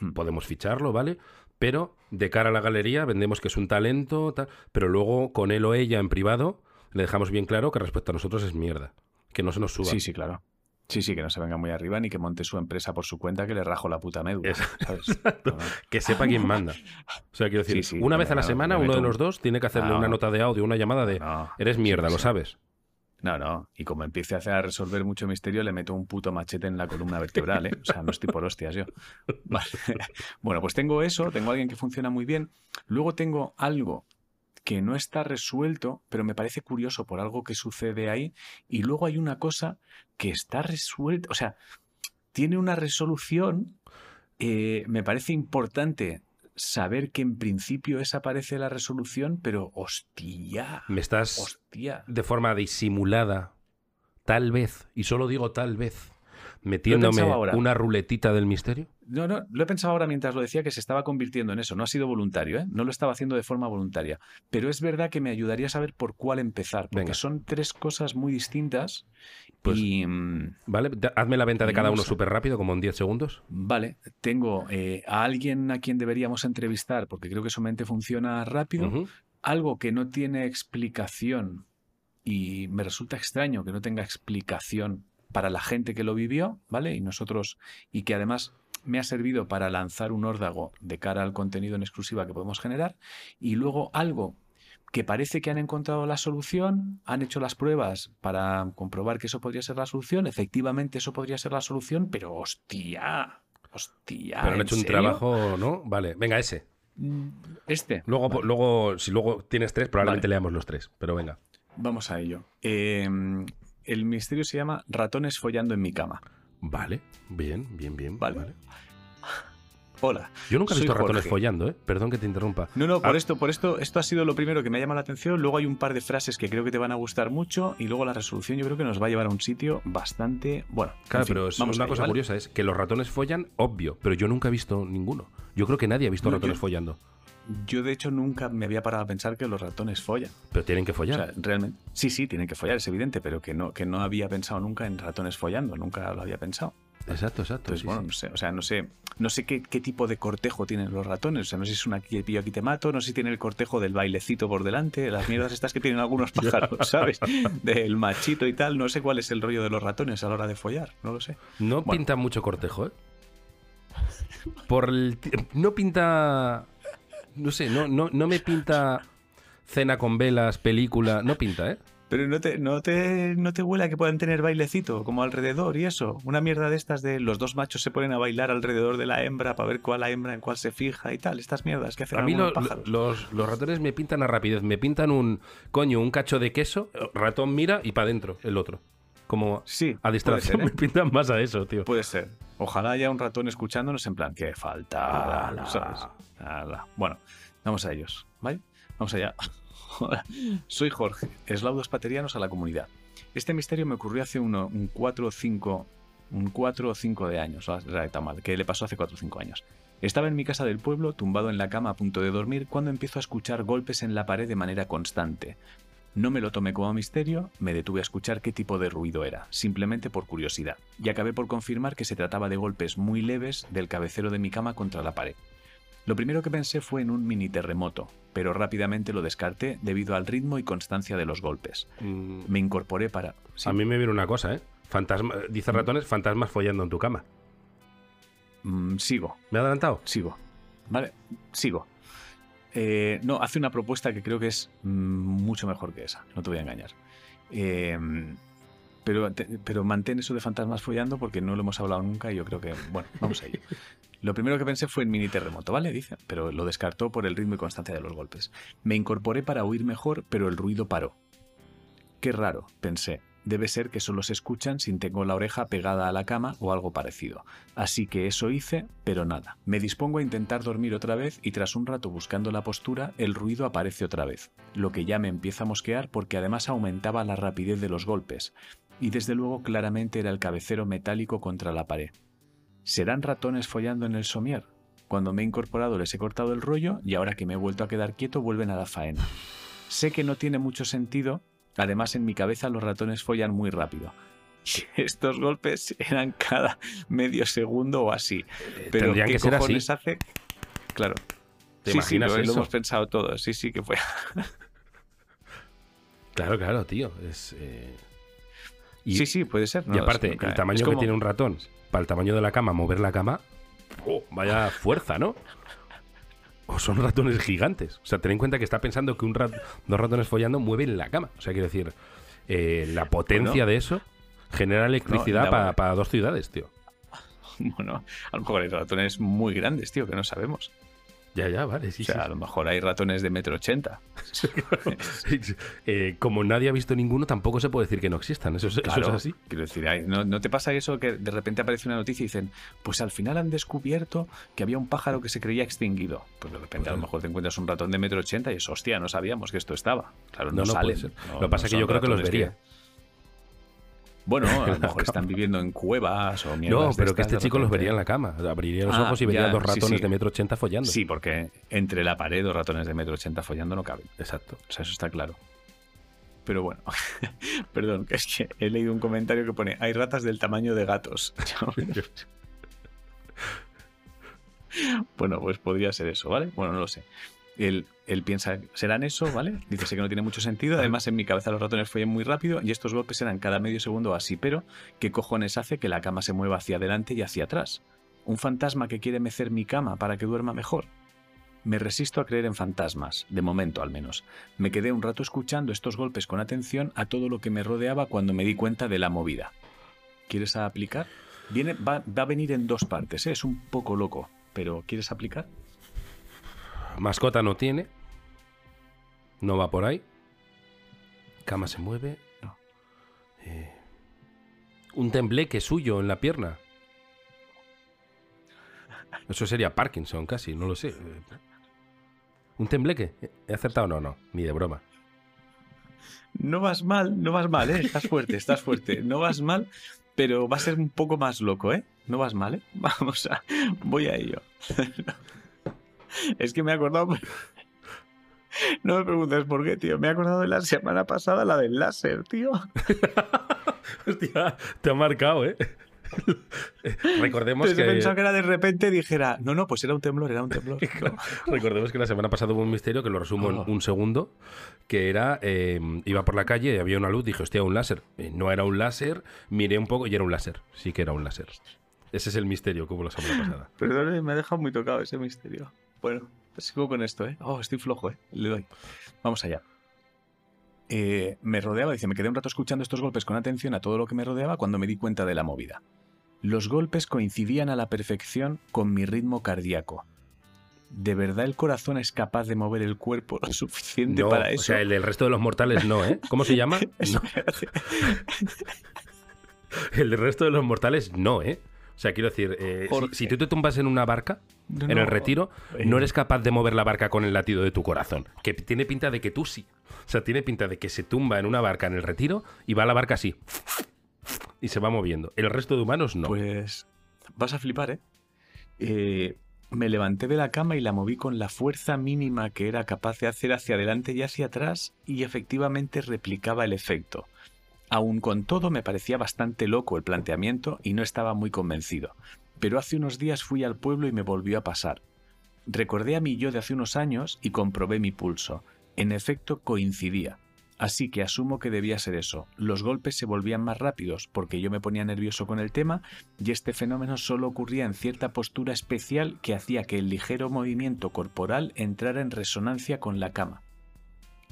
Hmm. podemos ficharlo, ¿vale? Pero de cara a la galería vendemos que es un talento, tal, pero luego con él o ella en privado le dejamos bien claro que respecto a nosotros es mierda. Que no se nos suba. Sí, sí, claro. Sí, sí, que no se venga muy arriba ni que monte su empresa por su cuenta que le rajo la puta médula. Es- (laughs) ¿sabes? Exacto. No, no. Que sepa quién manda. O sea, quiero decir, Sí, sí, una vez a la semana uno de los dos tiene que hacerle Ah, una nota de audio, una llamada de eres mierda, lo sabes. No, no. Y como empiece a, hacer, a resolver mucho misterio, le meto un puto machete en la columna vertebral, ¿eh? O sea, no estoy por hostias yo. (laughs) Vale. (laughs) Bueno, pues tengo eso, tengo a alguien que funciona muy bien. Luego tengo algo que no está resuelto, pero me parece curioso por algo que sucede ahí. Y luego hay una cosa que está resuelta, o sea, tiene una resolución. eh, me parece importante saber que en principio esa parece la resolución, pero hostia, Me estás hostia. de forma disimulada, tal vez, y solo digo tal vez, metiéndome una ruletita del misterio. No, no, lo he pensado ahora mientras lo decía que se estaba convirtiendo en eso. No ha sido voluntario, ¿eh? No lo estaba haciendo de forma voluntaria. Pero es verdad que me ayudaría a saber por cuál empezar, porque Venga. son tres cosas muy distintas. Pues- y mm, ¿Vale? Hazme la venta de cada uno súper rápido, como en 10 segundos. vale, tengo eh, a alguien a quien deberíamos entrevistar, porque creo que su mente funciona rápido. Algo que no tiene explicación y me resulta extraño que no tenga explicación para la gente que lo vivió, ¿vale? Y nosotros, y que además me ha servido para lanzar un órdago de cara al contenido en exclusiva que podemos generar. Y luego algo que parece que han encontrado la solución, han hecho las pruebas para comprobar que eso podría ser la solución, efectivamente eso podría ser la solución, pero hostia, hostia. Pero han ¿en hecho un trabajo, ¿no? Vale, venga, ese. Mm, Este. Luego, Vale. luego si luego tienes tres, probablemente Vale. leamos los tres. Pero venga. Vamos a ello. Eh, el misterio se llama Ratones follando en mi cama. Vale, bien, bien, bien. Vale. vale. Hola. Yo nunca he visto ratones follando, ¿eh? Perdón que te interrumpa. No, no, por Ah. esto, por esto, esto ha sido lo primero que me ha llamado la atención. Luego hay un par de frases que creo que te van a gustar mucho y luego la resolución yo creo que nos va a llevar a un sitio bastante bueno. en Claro, fin, pero es vamos una ello, cosa ¿vale? curiosa es que los ratones follan, obvio, pero yo nunca he visto ninguno. Yo creo que nadie ha visto No, ratones yo- follando. Yo de hecho nunca me había parado a pensar que los ratones follan. Pero tienen que O follar. sea, realmente, sí, sí, tienen que follar, es evidente, pero que no, que no había pensado nunca en ratones follando, nunca lo había pensado. exacto, exacto. Entonces, sí, bueno, sí. no sé, o sea, no sé, no sé qué, qué tipo de cortejo tienen los ratones. O sea, no sé si es una aquí pillo aquí te mato, no sé si tiene el cortejo del bailecito por delante, las mierdas estas que tienen algunos (laughs) pájaros, ¿sabes? Del machito y tal. No sé cuál es el rollo de los ratones a la hora de follar, no lo sé. No Bueno. pinta mucho cortejo, ¿eh? Por el no pinta. No sé, no, no, no me pinta cena con velas, película. No pinta, ¿eh? Pero no te, no te, no te huela que puedan tener bailecito como alrededor y eso. Una mierda de estas de los dos machos se ponen a bailar alrededor de la hembra para ver cuál la hembra en cuál se fija y tal. Estas mierdas que hacen A mí algunos lo- pájaros. los, los ratones me pintan a rapidez. Me pintan un. Coño, un cacho de queso. Ratón mira y para adentro el otro. Como Sí, a distracción puede ser, (laughs) ¿eh? me pintan más a eso, tío. Puede ser. Ojalá haya un ratón escuchándonos en plan, que falta. Ala. ¿sabes? Ala. Bueno, vamos a ellos, ¿vale? Vamos allá. (laughs) Soy Jorge, eslaudos paterianos a la comunidad. Este misterio me ocurrió hace uno, un 4 o 5 un 4 o 5 de años, o sea, está mal, que le pasó hace 4 o 5 años. Estaba en mi casa del pueblo, tumbado en la cama a punto de dormir, cuando empiezo a escuchar golpes en la pared de manera constante. No me lo tomé como misterio, me detuve a escuchar qué tipo de ruido era, simplemente por curiosidad, y acabé por confirmar que se trataba de golpes muy leves del cabecero de mi cama contra la pared. Lo primero que pensé fue en un mini terremoto, pero rápidamente lo descarté debido al ritmo y constancia de los golpes. Mm, Me incorporé para... sí, A mí me viene una cosa, ¿eh? Fantasma, dice ratones, fantasmas follando en tu cama. mm, sigo, ¿Me ha adelantado? sigo. Vale, sigo. Eh, no, hace una propuesta que creo que es mm, mucho mejor que esa, no te voy a engañar. Eh, pero, pero mantén eso de fantasmas follando porque no lo hemos hablado nunca y yo creo que, bueno, vamos a ello. (laughs) Lo primero que pensé fue en mini terremoto, ¿vale? Dice, pero lo descartó por el ritmo y constancia de los golpes. Me incorporé para oír mejor, pero el ruido paró. Qué raro, pensé. Debe ser que solo se escuchan si tengo la oreja pegada a la cama o algo parecido. Así que eso hice, pero nada. Me dispongo a intentar dormir otra vez y tras un rato buscando la postura, el ruido aparece otra vez, lo que ya me empieza a mosquear porque además aumentaba la rapidez de los golpes, y desde luego claramente era el cabecero metálico contra la pared. ¿Serán ratones follando en el somier? Cuando me he incorporado les he cortado el rollo y ahora que me he vuelto a quedar quieto vuelven a la faena. Sé que no tiene mucho sentido, además en mi cabeza los ratones follan muy rápido. (laughs) Estos golpes eran cada medio segundo o así. Pero Tendrían ¿qué que ser así. cojones hace? Claro. ¿Te sí, imaginas sí, lo, lo eso? hemos pensado todos. Sí, sí, que fue. (laughs) Claro, claro, tío. Es, eh, Y, sí, sí, puede ser. y aparte, el tamaño es que tiene un ratón, para el tamaño de la cama, mover la cama, ¡oh! vaya fuerza, ¿no? O son ratones gigantes. O sea, ten en cuenta que está pensando que un rat- dos ratones follando mueven la cama. O sea, quiero decir, eh, la potencia de eso genera electricidad la- para dos ciudades, tío. (laughs) Bueno, a lo mejor hay ratones muy grandes, tío, que no sabemos. Ya, ya, vale, sí, o sea, sí, a lo mejor hay ratones de metro ochenta. (laughs) Eh, como nadie ha visto ninguno, tampoco se puede decir que no existan. Eso, es- eso Claro, es así. Quiero decir, ¿no, ¿no te pasa eso que de repente aparece una noticia y dicen, pues al final han descubierto que había un pájaro que se creía extinguido? Pues de repente a lo Pues- mejor te encuentras un ratón de metro ochenta y es, hostia, no sabíamos que esto estaba. Claro, no, No, no salen. puede ser. no- Lo que pasa es que yo creo que los vería. Bueno, a lo (laughs) mejor están viviendo en cuevas o mierdas No, de pero que este chico los vería en la cama. Abriría los Ah, ojos y vería ya, dos sí, ratones sí. de metro ochenta follando. Sí, porque entre la pared dos ratones de metro ochenta follando no caben. Exacto. O sea, eso está claro. Pero bueno, (laughs) perdón, que es que he leído un comentario que pone, hay ratas del tamaño de gatos. (laughs) bueno, pues podría ser eso, ¿vale? Bueno, no lo sé. Él, él piensa, serán eso, ¿vale? Dice que no tiene mucho sentido. Además, en mi cabeza los ratones follan muy rápido y estos golpes eran cada medio segundo así. Pero, ¿qué cojones hace que la cama se mueva hacia adelante y hacia atrás? ¿Un fantasma que quiere mecer mi cama para que duerma mejor? Me resisto a creer en fantasmas, de momento al menos. Me quedé un rato escuchando estos golpes con atención a todo lo que me rodeaba cuando me di cuenta de la movida. ¿Quieres aplicar? Viene, va, va a venir en dos partes, ¿eh? es un poco loco, pero ¿quieres aplicar? Mascota no tiene. No va por ahí. Cama se mueve. No. Eh, un tembleque suyo en la pierna. Eso sería Parkinson casi, no lo sé. ¿Un tembleque? ¿He acertado? No, no, ni de broma. No vas mal, no vas mal, ¿eh? estás fuerte, estás fuerte. No vas mal, pero va a ser un poco más loco, ¿eh? No vas mal, ¿eh? (laughs) Vamos a... Voy a ello. Es que me he acordado... (laughs) No me preguntes por qué, tío. Me he acordado de la semana pasada, la del láser, tío. (laughs) Hostia, te ha marcado, ¿eh? (laughs) Recordemos Entonces que, pensado que era de repente dijera, no, no, pues era un temblor, era un temblor. No. recordemos que la semana pasada hubo un misterio que lo resumo Oh. en un segundo, que era, eh, iba por la calle y había una luz, dije, hostia, un láser. Eh, no era un láser, miré un poco y era un láser. Sí que era un láser. Ese es el misterio que hubo la semana pasada. Perdón, me ha dejado muy tocado ese misterio. Bueno, pues sigo con esto, ¿eh? Oh, estoy flojo, ¿eh? Le doy. Vamos allá. Eh, me rodeaba, dice, me quedé un rato escuchando estos golpes con atención a todo lo que me rodeaba cuando me di cuenta de la movida. Los golpes coincidían a la perfección con mi ritmo cardíaco. ¿De verdad el corazón es capaz de mover el cuerpo lo suficiente No, para o eso? sea, el del resto de los mortales no, ¿eh? ¿Cómo se llama? (laughs) No, (laughs) el del resto de los mortales no, ¿eh? O sea, quiero decir, eh, si, tú te tumbas en una barca, No, en el retiro, Eh. no eres capaz de mover la barca con el latido de tu corazón. Que tiene pinta de que tú sí. O sea, tiene pinta de que se tumba en una barca en el retiro y va la barca así. Y se va moviendo. El resto de humanos no. Pues vas a flipar, ¿eh? Eh, Me levanté de la cama y la moví con la fuerza mínima que era capaz de hacer hacia adelante y hacia atrás y efectivamente replicaba el efecto. Aun con todo me parecía bastante loco el planteamiento y no estaba muy convencido. Pero hace unos días fui al pueblo y me volvió a pasar. Recordé a mi yo de hace unos años y comprobé mi pulso. En efecto, coincidía. Así que asumo que debía ser eso. Los golpes se volvían más rápidos porque yo me ponía nervioso con el tema y este fenómeno solo ocurría en cierta postura especial que hacía que el ligero movimiento corporal entrara en resonancia con la cama.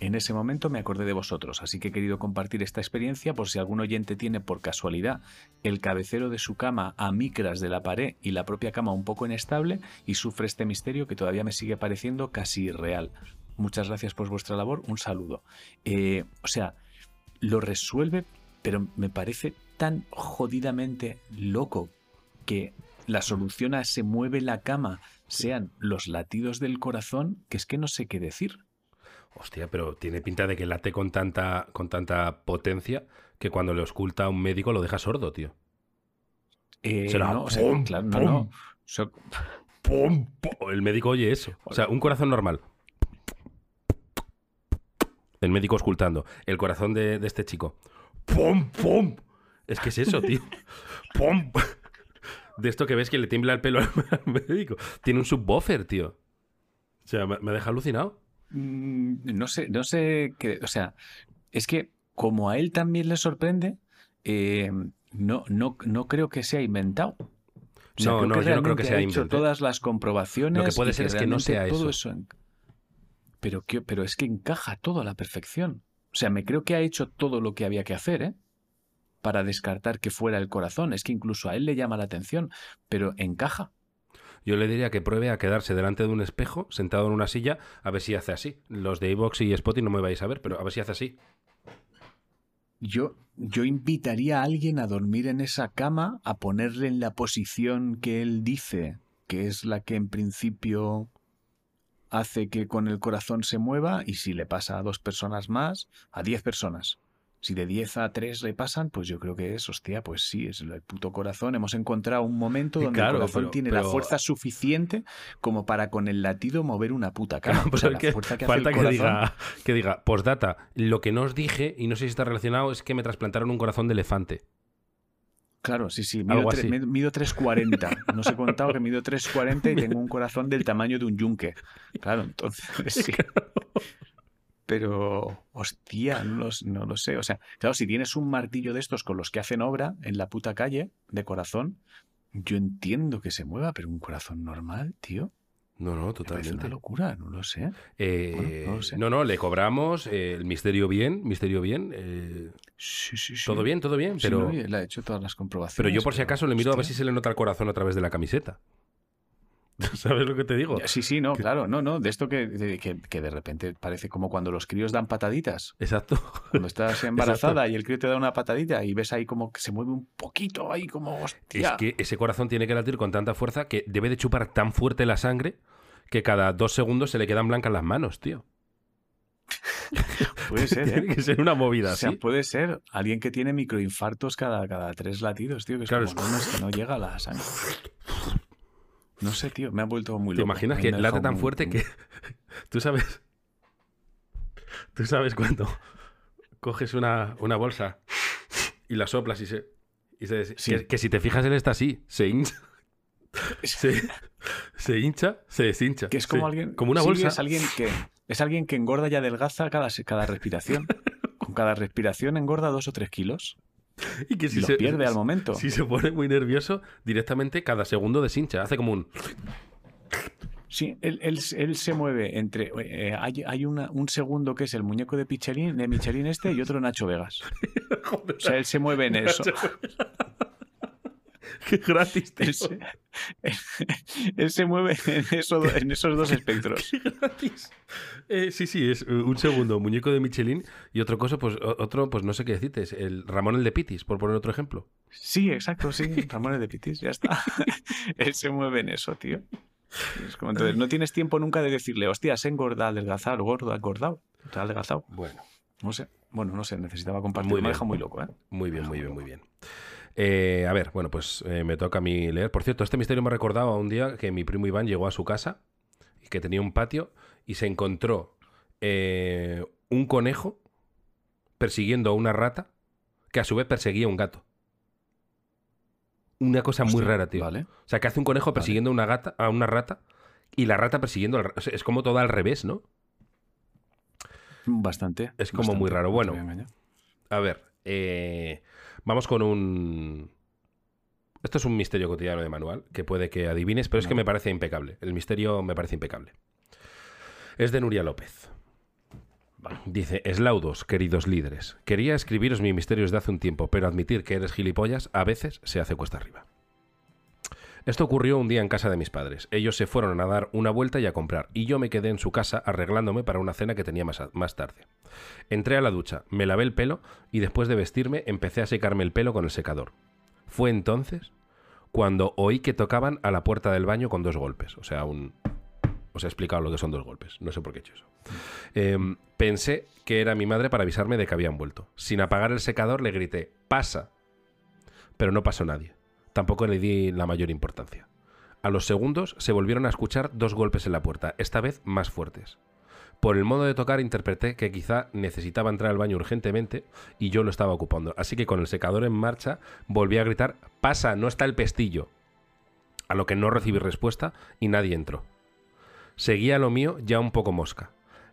En ese momento me acordé de vosotros, así que he querido compartir esta experiencia por si algún oyente tiene por casualidad el cabecero de su cama a micras de la pared y la propia cama un poco inestable y sufre este misterio que todavía me sigue pareciendo casi irreal. Muchas gracias por vuestra labor, un saludo. Eh, o sea, lo resuelve, pero me parece tan jodidamente loco que la solución a se mueve la cama sean los latidos del corazón, que es que no sé qué decir. Hostia, pero tiene pinta de que late con tanta, con tanta potencia que cuando le oculta a un médico lo deja sordo, tío. Eh, Será no, o sea, pum, claro, no, pum. no. El médico oye eso. O sea, un corazón normal. El médico escultando. El corazón de, de este chico. ¡Pum! ¡Pum! Es que es eso, tío. (laughs) ¡Pum! De esto que ves que le tiembla el pelo al (laughs) médico. Tiene un subwoofer, tío. O sea, me, me deja alucinado. Mm, No sé, no sé qué. O sea, es que como a él también le sorprende, eh, no, no, no creo que sea inventado. O sea, No, creo no, que yo no creo que sea ha hecho invento. todas las comprobaciones. Lo que puede ser es que no sea todo eso. Pero, que- pero es que encaja todo a la perfección. O sea, me creo que ha hecho todo lo que había que hacer, ¿eh? Para descartar que fuera el corazón. Es que incluso a él le llama la atención, pero encaja. Yo le diría que pruebe a quedarse delante de un espejo, sentado en una silla, a ver si hace así. Los de iVox y Spotify no me vais a ver, pero a ver si hace así. Yo, yo invitaría a alguien a dormir en esa cama, a ponerle en la posición que él dice, que es la que en principio hace que con el corazón se mueva, y si le pasa a dos personas más, a diez personas. Si de 10 a 3 le pasan, pues yo creo que es, hostia, pues sí, es el puto corazón. Hemos encontrado un momento donde el corazón tiene la fuerza suficiente como para con el latido mover una puta (laughs) cama. falta que, diga, (laughs) que diga, postdata, lo que no os dije, y no sé si está relacionado, es que me trasplantaron un corazón de elefante. Claro, sí, sí. Mido, mido 3,40. No os he contado que mido 3,40 y tengo un corazón del tamaño de un yunque. Claro, entonces (laughs) sí pero hostia, no, no, lo sé. O sea, claro, si tienes un martillo de estos con los que hacen obra en la puta calle, de corazón, yo entiendo que se mueva, pero un corazón normal, tío. No, no, totalmente. Es una locura, no lo sé. Eh, no, no, le cobramos eh, el misterio bien, misterio bien. Eh, sí, sí, sí. Todo bien, todo bien, pero... le ha hecho todas las comprobaciones. Pero yo por si acaso le miro a ver si se le nota el corazón a través de la camiseta. (laughs) ¿Sabes lo que te digo? Sí, sí, no, claro, no, no, de esto que de, que, de repente parece como cuando los críos dan pataditas. Exacto. Cuando estás (laughs) embarazada y el crío te da una patadita y ves ahí como que se mueve un poquito, ahí como hostia. Es que ese corazón tiene que latir con tanta fuerza que debe de chupar tan fuerte la sangre que cada dos segundos se le quedan blancas las manos, tío. (laughs) puede ser, ¿eh? Tiene que ser una movida, o sea, puede ser alguien que tiene microinfartos cada, cada tres latidos, tío, que es como, que no llega la sangre. No sé, tío, me ha vuelto muy loco. ¿Te imaginas que late tan fuerte que. (laughs) Tú sabes. Tú sabes cuando coges una, bolsa y la soplas y se. Y se que, si te fijas, él está así, se hincha. Se, hincha, se deshincha. Que es como alguien. Como una bolsa. es alguien que. Es alguien que engorda y adelgaza cada, cada respiración. (laughs) Con cada respiración engorda dos o tres kilos. Y que si se pierde al momento. Si se pone muy nervioso, directamente cada segundo deshincha. Hace como un. Sí, él, se mueve entre. Eh, hay, un segundo que es el muñeco de Michelin, de Michelin este y otro Nacho Vegas. (laughs) o sea, él se mueve en eso. Qué gratis, (laughs) tío. (laughs) Él se, mueve en, en, esos dos (laughs) espectros. Qué gratis. Eh, sí, sí, es eh, un segundo, muñeco de Michelin y otro cosa, pues otro, pues no sé qué decirte, es el Ramón el de Pitis, por poner otro ejemplo. Sí, exacto, sí, Ramón el de Pitis, ya está. él se mueve en eso, tío. Es como, entonces, no tienes tiempo nunca de decirle, hostia, has engordado, adelgazado, gordo, engordado, te adelgazado. Bueno. No sé, bueno, no sé, necesitaba compartir. Muy me deja muy loco, ¿eh? Muy bien, muy bien, muy bien. Eh, a ver, bueno, pues eh, me toca a mí leer. Por cierto, este misterio me ha recordado a un día que mi primo Iván llegó a su casa, y que tenía un patio, y se encontró eh, un conejo persiguiendo a una rata que a su vez perseguía a un gato. Una cosa muy rara, tío. Vale. O sea, que hace un conejo persiguiendo a una, gata, a una rata y la rata persiguiendo al, Es como todo al revés, ¿no? Bastante. Es como muy raro. Bueno, a ver. Eh, Vamos con un... Esto es un misterio cotidiano de manual, que puede que adivines, pero es que me parece impecable. El misterio me parece impecable. Es de Nuria López. Dice, eslaudos, queridos líderes. Quería escribiros mi misterio desde hace un tiempo, pero admitir que eres gilipollas a veces se hace cuesta arriba. Esto ocurrió un día en casa de mis padres. Ellos se fueron a dar una vuelta y a comprar, y yo me quedé en su casa arreglándome para una cena que tenía más, tarde. Entré a la ducha, me lavé el pelo y después de vestirme empecé a secarme el pelo con el secador. Fue entonces cuando oí que tocaban a la puerta del baño con dos golpes. O sea, un... Os he explicado lo que son dos golpes. No sé por qué he hecho eso. Em, pensé que era mi madre para avisarme de que habían vuelto. Sin apagar el secador le grité, pasa. Pero no pasó nadie. Tampoco le di la mayor importancia. A los segundos se volvieron a escuchar dos golpes en la puerta, esta vez más fuertes. Por el modo de tocar interpreté que quizá necesitaba entrar al baño urgentemente y yo lo estaba ocupando, así que con el secador en marcha volví a gritar Pasa, no está el pestillo. A lo que no recibí respuesta y nadie entró. Seguía lo mío ya un poco mosca.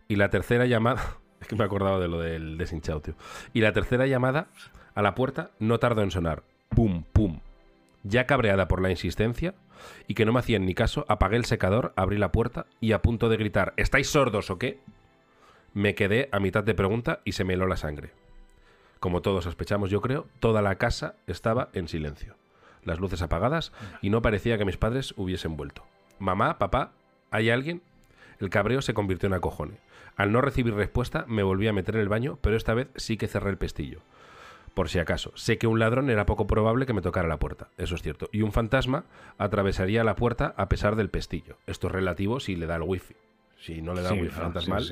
Y la tercera llamada... (laughs) Es que me he acordado de lo del deshinchado, tío. Y la tercera llamada a la puerta no tardó en sonar. Pum, pum, ya cabreada por la insistencia y que no me hacían ni caso, apagué el secador, abrí la puerta y a punto de gritar ¿Estáis sordos o qué? Me quedé a mitad de pregunta y se me heló la sangre. Como todos sospechamos, yo creo, toda la casa estaba en silencio. Las luces apagadas y no parecía que mis padres hubiesen vuelto. Mamá, papá, ¿hay alguien? El cabreo se convirtió en acojone. Al no recibir respuesta, me volví a meter en el baño, pero esta vez sí que cerré el pestillo. Por si acaso, sé que un ladrón era poco probable que me tocara la puerta, eso es cierto, y un fantasma atravesaría la puerta a pesar del pestillo. Esto es relativo si le da el wifi. Si no le da el wifi fantasmal,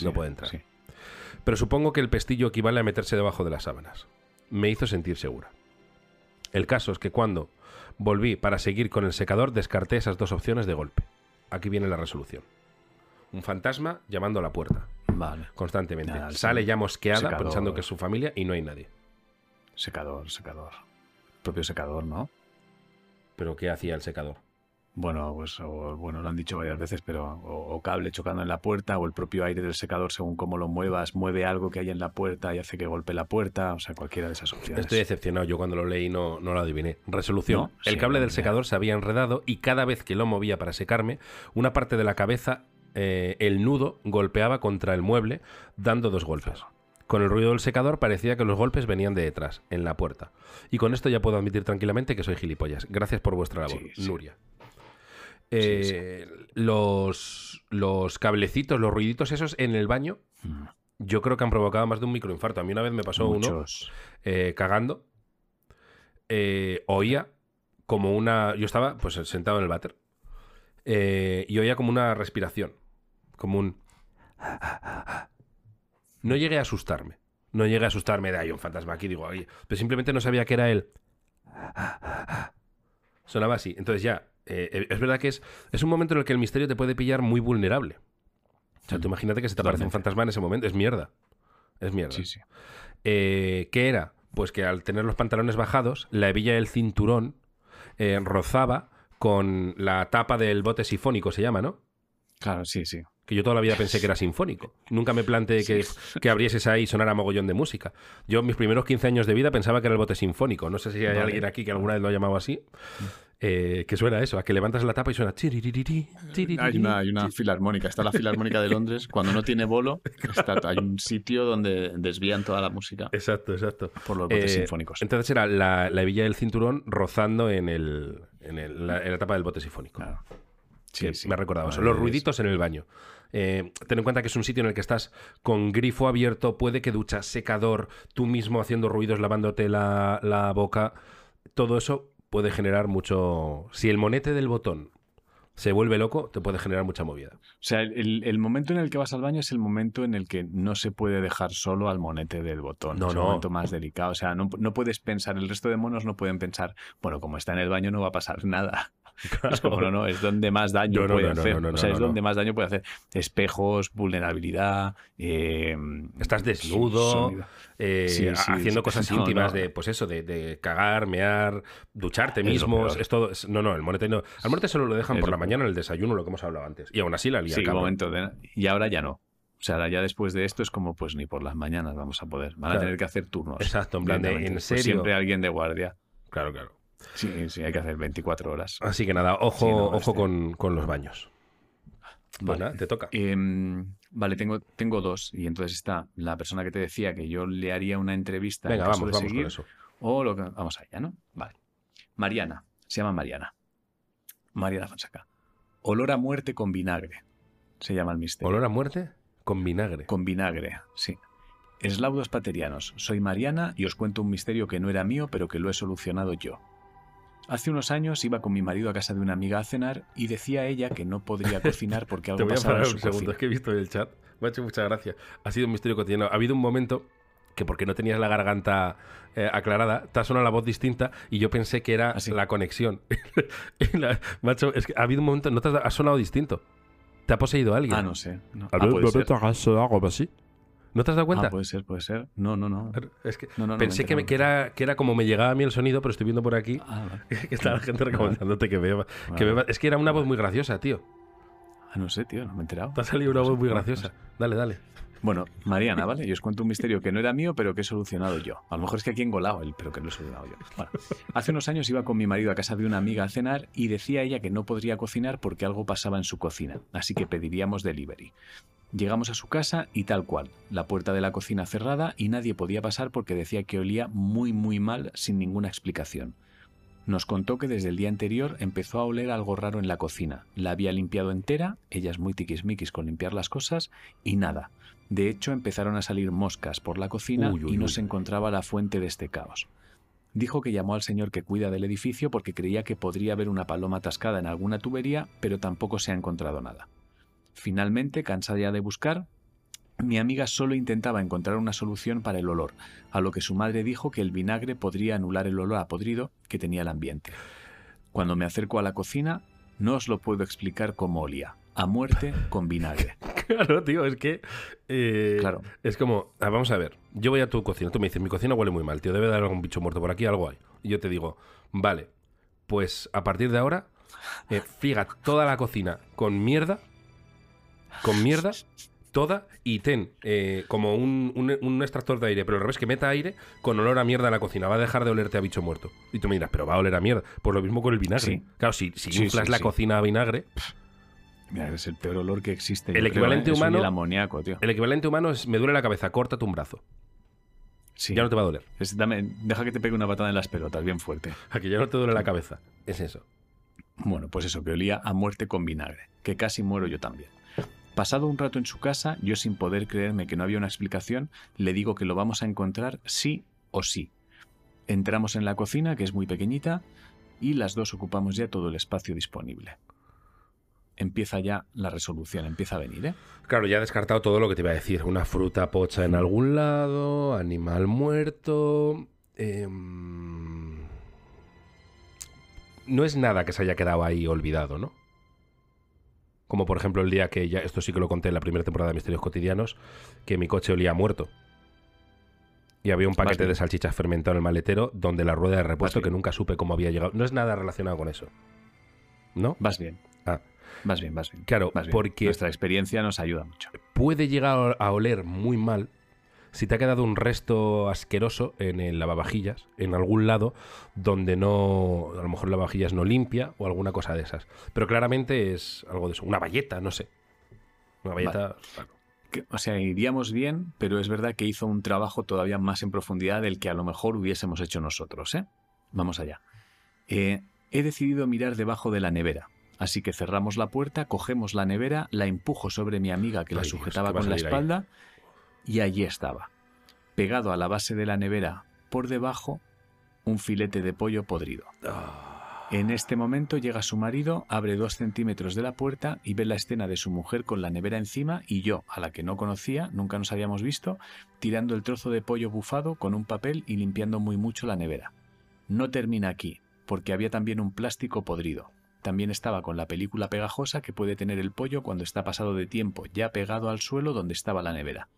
no puede entrar. Pero supongo que el pestillo equivale a meterse debajo de las sábanas. Me hizo sentir segura. El caso es que cuando volví para seguir con el secador, descarté esas dos opciones de golpe. Aquí viene la resolución un fantasma llamando a la puerta. Vale. Constantemente. Sale ya mosqueada pensando que es su familia y no hay nadie. Secador, secador. Propio secador, ¿no? ¿Pero qué hacía el secador? Bueno, pues bueno, lo han dicho varias veces, pero o, cable chocando en la puerta o el propio aire del secador, según cómo lo muevas, mueve algo que hay en la puerta y hace que golpee la puerta, o sea, cualquiera de esas opciones. Estoy decepcionado, yo cuando lo leí no, no lo adiviné. Resolución. el cable del secador se había enredado y cada vez que lo movía para secarme, una parte de la cabeza eh, el nudo golpeaba contra el mueble dando dos golpes. Con el ruido del secador parecía que los golpes venían de detrás, en la puerta. Y con esto ya puedo admitir tranquilamente que soy gilipollas. Gracias por vuestra labor, Nuria. Eh, los, los cablecitos, los ruiditos esos en el baño, mm. yo creo que han provocado más de un microinfarto. A mí una vez me pasó uno eh, cagando. oía como una. Yo estaba pues sentado en el váter. y oía como una respiración como un... No llegué a asustarme. No llegué a asustarme de, ahí un fantasma aquí, digo, ahí. Pero simplemente no sabía que era él. Sonaba así. Entonces ya, eh, es verdad que es, es un momento en el que el misterio te puede pillar muy vulnerable. O sea, tú imagínate que se te aparece un fantasma en ese momento. Es mierda. Es mierda. Sí, sí. Eh, ¿Qué era? Pues que al tener los pantalones bajados, la hebilla del cinturón eh, rozaba con la tapa del bote sifónico, se llama, ¿no? Claro, sí, sí que yo toda la vida pensé que era sinfónico. Nunca me planteé que, que, abrieses ahí y sonara mogollón de música. Yo, mis primeros 15 años de vida, pensaba que era el bote sinfónico. No sé si hay alguien aquí que alguna vez lo ha llamado así. Eh, que suena eso, a que levantas la tapa y suena. Hay una, hay una filarmónica, está la filarmónica de Londres. Cuando no tiene bolo, está, hay un sitio donde desvían toda la música. Exacto, exacto. Por los botes eh, sinfónicos. Entonces era la, la hebilla del cinturón rozando en, el, en, el, la, tapa del bote sinfónico. Sí, sí. Me ha recordado eso. Los ruiditos en el baño. Eh, ten en cuenta que es un sitio en el que estás con grifo abierto, puede que duchas, secador, tú mismo haciendo ruidos, lavándote la, boca. Todo eso puede generar mucho. Si el monete del botón se vuelve loco, te puede generar mucha movida. O sea, el, momento en el que vas al baño es el momento en el que no se puede dejar solo al monete del botón. No, es no. el momento más delicado. O sea, no, no, puedes pensar, el resto de monos no pueden pensar, bueno, como está en el baño no va a pasar nada. (laughs) Es como, no, no, es donde más daño puede hacer. o sea, es donde más daño puede hacer. Espejos, vulnerabilidad. Eh, Estás desnudo, eh, haciendo cosas (laughs) íntimas de, pues eso, de, cagar, mear, ducharte mismo. Es todo. no, no, el monete no. Al monete solo lo dejan por la mañana en el desayuno, lo que hemos hablado antes. Y aún así la lía. momento y ahora ya no. O sea, ya después de esto es como, pues ni por las mañanas vamos a poder. Van a tener que hacer turnos. Exacto, en plan de, en pues serio. siempre alguien de guardia. Claro, claro. Sí, sí, hay que hacer 24 horas. Así que nada, ojo, ojo este con, los baños. Vale, te toca. Em, vale, tengo, tengo dos. Y entonces está la persona que te decía que yo le haría una entrevista. Venga, vamos, vamos con eso. O lo que, vamos allá, ¿no? Vale. Mariana, se llama Mariana. Mariana Fonseca. Olor a muerte con vinagre. Se llama el misterio. ¿Olor a muerte? Con vinagre. Con vinagre, sí. Eslaudos paterianos. Soy Mariana y os cuento un misterio que no era mío, pero que lo he solucionado yo. Hace unos años iba con mi marido a casa de una amiga a cenar y decía ella que no podría (laughs) cocinar porque algo Te voy a parar un segundo, es que he visto en el chat, me ha hecho mucha gracia. Ha sido un misterio cotidiano. Ha habido un momento que porque no tenías la garganta eh, aclarada, te ha sonado la voz distinta y yo pensé que era ¿Ah, la conexión. (laughs) macho, es que ha habido un momento, no te ha, sonado distinto. ¿Te ha poseído alguien? Ah, no sé. No. Ah, algo así? ¿No te has dado cuenta? Ah, puede ser, puede ser. No, no, no. Es que pensé que, era, que era como me llegaba a mí el sonido, pero estoy viendo por aquí ah, (laughs) que está la gente recomendándote que beba. Que Es que era una voz muy graciosa, tío. Ah, no sé, tío, no me he enterado. Te ha salido una voz muy graciosa. Dale, dale. Bueno, Mariana, ¿vale? Yo os cuento un misterio que no era mío, pero que he solucionado yo. A lo mejor es que aquí he engolado él, pero que lo he solucionado yo. Bueno, hace unos años iba con mi marido a casa de una amiga a cenar y decía ella que no podría cocinar porque algo pasaba en su cocina, así que pediríamos delivery. Llegamos a su casa y tal cual, la puerta de la cocina cerrada y nadie podía pasar porque decía que olía muy muy mal sin ninguna explicación. Nos contó que desde el día anterior empezó a oler algo raro en la cocina. La había limpiado entera, ella es muy tiquismiquis con limpiar las cosas, y nada. De hecho, empezaron a salir moscas por la cocina Uy, uy, y no uy. se encontraba la fuente de este caos. Dijo que llamó al señor que cuida del edificio porque creía que podría haber una paloma atascada en alguna tubería, pero tampoco se ha encontrado nada. Finalmente, cansada ya de buscar, mi amiga solo intentaba encontrar una solución para el olor, a lo que su madre dijo que el vinagre podría anular el olor a podrido que tenía el ambiente. Cuando me acerco a la cocina, no os lo puedo explicar cómo olía. A muerte con vinagre. (laughs) Claro, tío, es que. eh, Claro. Es como, ah, vamos a ver, yo voy a tu cocina, tú me dices, mi cocina huele muy mal, tío, debe de haber algún bicho muerto por aquí, algo hay. Y yo te digo, vale, pues a partir de ahora, eh, friega toda la cocina con mierda, con mierda, toda, y ten eh, como un, un- un extractor de aire, pero al revés, que meta aire con olor a mierda en la cocina, va a dejar de olerte a bicho muerto. Y tú me dirás, pero va a oler a mierda. Pues lo mismo con el vinagre. Sí. Claro, si, si Sí, inflas sí, la cocina a vinagre, Mira, es el peor olor que existe. El creo, equivalente ¿eh? Humano- el amoníaco, tío. el equivalente humano es, me duele la cabeza, córtate un brazo. Sí. Ya no te va a doler. Es- dame- deja que te pegue una patada en las pelotas, bien fuerte. (laughs) A que ya no te duele la cabeza. Es eso. Bueno, pues eso, que olía a muerte con vinagre, que casi muero yo también. Pasado un rato en su casa, yo sin poder creerme que no había una explicación, le digo que lo vamos a encontrar sí o sí. Entramos en la cocina, que es muy pequeñita, y las dos ocupamos ya todo el espacio disponible. Empieza ya la resolución, empieza a venir, ¿eh? Claro, ya he descartado todo lo que te iba a decir. Una fruta pocha en algún lado, animal muerto. em, No es nada que se haya quedado ahí olvidado, ¿no? Como por ejemplo el día que ya, esto sí que lo conté en la primera temporada de Misterios Cotidianos, que mi coche olía muerto. Y había un paquete de salchichas fermentado en el maletero donde la rueda de repuesto que nunca supe cómo había llegado. No es nada relacionado con eso. ¿No? Vas bien. Ah. Vas bien, vas bien. Claro, vas bien. porque Nuestra experiencia nos ayuda mucho. puede llegar a oler muy mal si te ha quedado un resto asqueroso en el lavavajillas, en algún lado donde no, a lo mejor el lavavajillas no limpia o alguna cosa de esas. Pero claramente es algo de eso, una valleta, no sé. Una valleta. claro. O sea, iríamos bien, pero es verdad que hizo un trabajo todavía más en profundidad del que a lo mejor hubiésemos hecho nosotros, ¿eh? Vamos allá. Eh, he decidido mirar debajo de la nevera. Así que cerramos la puerta, cogemos la nevera, la empujo sobre mi amiga que la Ay, sujetaba ¿qué va a con la ahí? Y allí estaba. Pegado a la base de la nevera, por debajo, un filete de pollo podrido. En este momento llega su marido, abre dos centímetros de la puerta y ve la escena de su mujer con la nevera encima y yo, a la que no conocía, nunca nos habíamos visto, tirando el trozo de pollo bufado con un papel y limpiando muy mucho la nevera. No termina aquí, porque había también un plástico podrido. También estaba con la película pegajosa que puede tener el pollo cuando está pasado de tiempo, ya pegado al suelo donde estaba la nevera.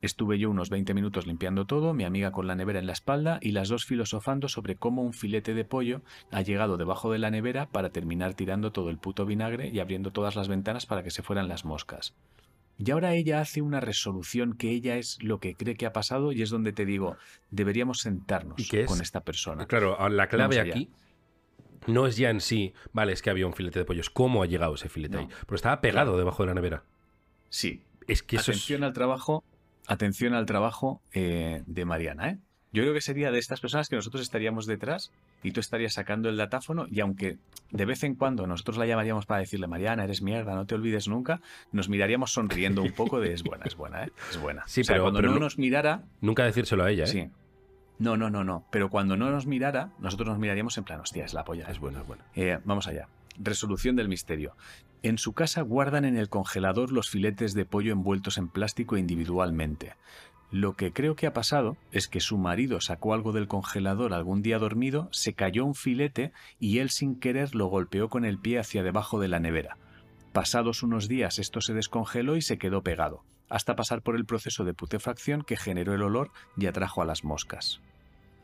Estuve yo unos 20 minutos limpiando todo, mi amiga con la nevera en la espalda y las dos filosofando sobre cómo un filete de pollo ha llegado debajo de la nevera para terminar tirando todo el puto vinagre y abriendo todas las ventanas para que se fueran las moscas. Y ahora ella hace una resolución que ella es lo que cree que ha pasado y es donde te digo, deberíamos sentarnos ¿Y qué es? con esta persona. Claro, a- la clave aquí no es ya en sí, vale, es que había un filete de pollo, es cómo ha llegado ese filete No. ahí. Pero estaba pegado debajo de la nevera. Sí, Es que eso atención es. al trabajo, atención al trabajo eh, de Mariana, ¿eh? Yo creo que sería de estas personas que nosotros estaríamos detrás y tú estarías sacando el datáfono y aunque de vez en cuando nosotros la llamaríamos para decirle Mariana, eres mierda, no te olvides nunca, nos miraríamos sonriendo un poco de es buena, es buena, ¿eh? Es buena. Sí, O sea, pero- cuando pero no no- nos mirara, Nunca decírselo a ella, ¿eh? sí. No, no, no, no. Pero cuando no nos mirara, nosotros nos miraríamos en plan, hostia, es la polla. Es buena, es buena. Eh, vamos allá. Resolución del misterio. En su casa guardan en el congelador los filetes de pollo envueltos en plástico individualmente. Lo que creo que ha pasado es que su marido sacó algo del congelador algún día dormido, se cayó un filete y él sin querer lo golpeó con el pie hacia debajo de la nevera. Pasados unos días esto se descongeló y se quedó pegado, hasta pasar por el proceso de putrefacción que generó el olor y atrajo a las moscas.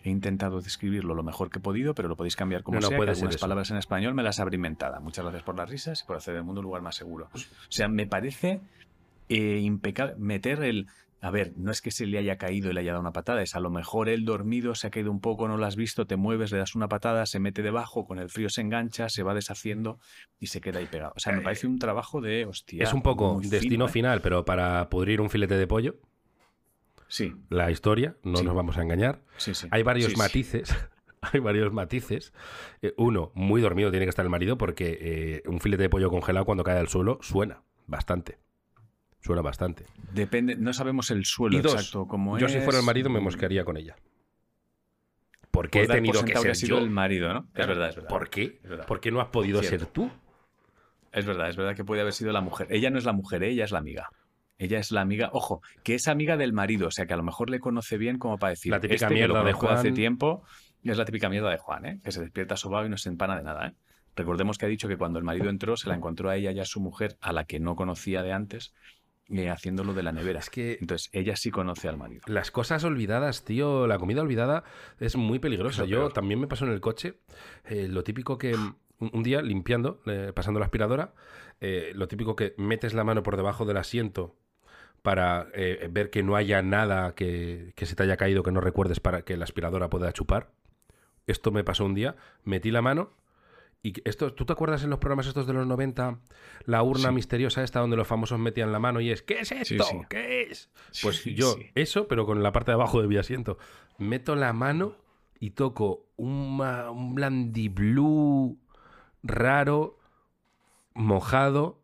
He intentado describirlo lo mejor que he podido, pero lo podéis cambiar como No, sea. puede algunas palabras en español me las habré inventado. Muchas gracias por las risas y por hacer del mundo un lugar más seguro. O sea, me parece eh, impecable meter el a ver, no es que se le haya caído y le haya dado una patada, es a lo mejor él dormido se ha caído un poco, no lo has visto, te mueves, le das una patada, se mete debajo, con el frío se engancha, se va deshaciendo y se queda ahí pegado. O sea, me parece un trabajo de hostia. es un poco destino fino, ¿eh? final, pero para pudrir un filete de pollo, Sí, la historia, no Sí. nos vamos a engañar. sí, sí. Hay varios Sí, sí. matices. (laughs) Hay varios matices. Eh, uno, muy dormido tiene que estar el marido porque eh, un filete de pollo congelado cuando cae al suelo suena bastante. Suena bastante. Depende, no sabemos el suelo Y dos, exacto como yo es. si fuera el marido me mosquearía con ella. Porque Por he por tenido que ser sido yo. el marido, ¿no? Es verdad, es verdad. ¿Por qué? Es verdad. ¿Por qué no has podido ser tú? Es verdad, es verdad que puede haber sido la mujer. Ella no es la mujer, ella es la amiga. Ella es la amiga, ojo, que es amiga del marido, o sea que a lo mejor le conoce bien como para decir. La típica este que mierda lo de conozco hace tiempo, es la típica mierda de Juan, ¿eh? que se despierta sobado y no se empana de nada. ¿eh? Recordemos que ha dicho que cuando el marido entró se la encontró a ella y a su mujer, a la que no conocía de antes, eh, haciéndolo de la nevera. Es que Entonces ella sí conoce al marido. Las cosas olvidadas, tío, la comida olvidada es muy peligrosa. Es lo Yo también me pasó en el coche, eh, lo típico que un, un día limpiando, eh, pasando la aspiradora, eh, lo típico que metes la mano por debajo del asiento para eh, ver que no haya nada que, que se te haya caído que no recuerdes para que la aspiradora pueda chupar. Esto me pasó un día, metí la mano y esto, ¿tú te acuerdas en los programas estos de los 90? La urna Sí. misteriosa esta donde los famosos metían la mano y es, ¿qué es esto? sí. ¿Qué es? Pues yo, eso, pero con la parte de abajo de mi asiento. Meto la mano y toco un, un blandiblue raro, mojado.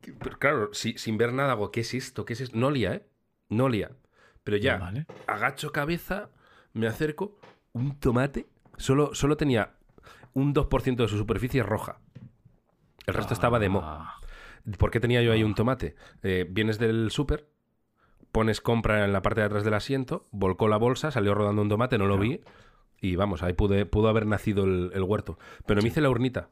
Pero claro, si- sin ver nada, hago, ¿qué es esto? ¿Qué es esto? No olía, ¿eh? No olía. Pero ya, Vale. agacho cabeza, me acerco, un tomate, solo, solo tenía un 2% de su superficie roja. El resto estaba de mo. Ah, ¿Por qué tenía yo ahí un tomate? Eh, vienes del súper, pones compra en la parte de atrás del asiento, volcó la bolsa, salió rodando un tomate, no lo vi y vamos, ahí pude, pudo haber nacido el, el huerto. Pero me hice la urnita.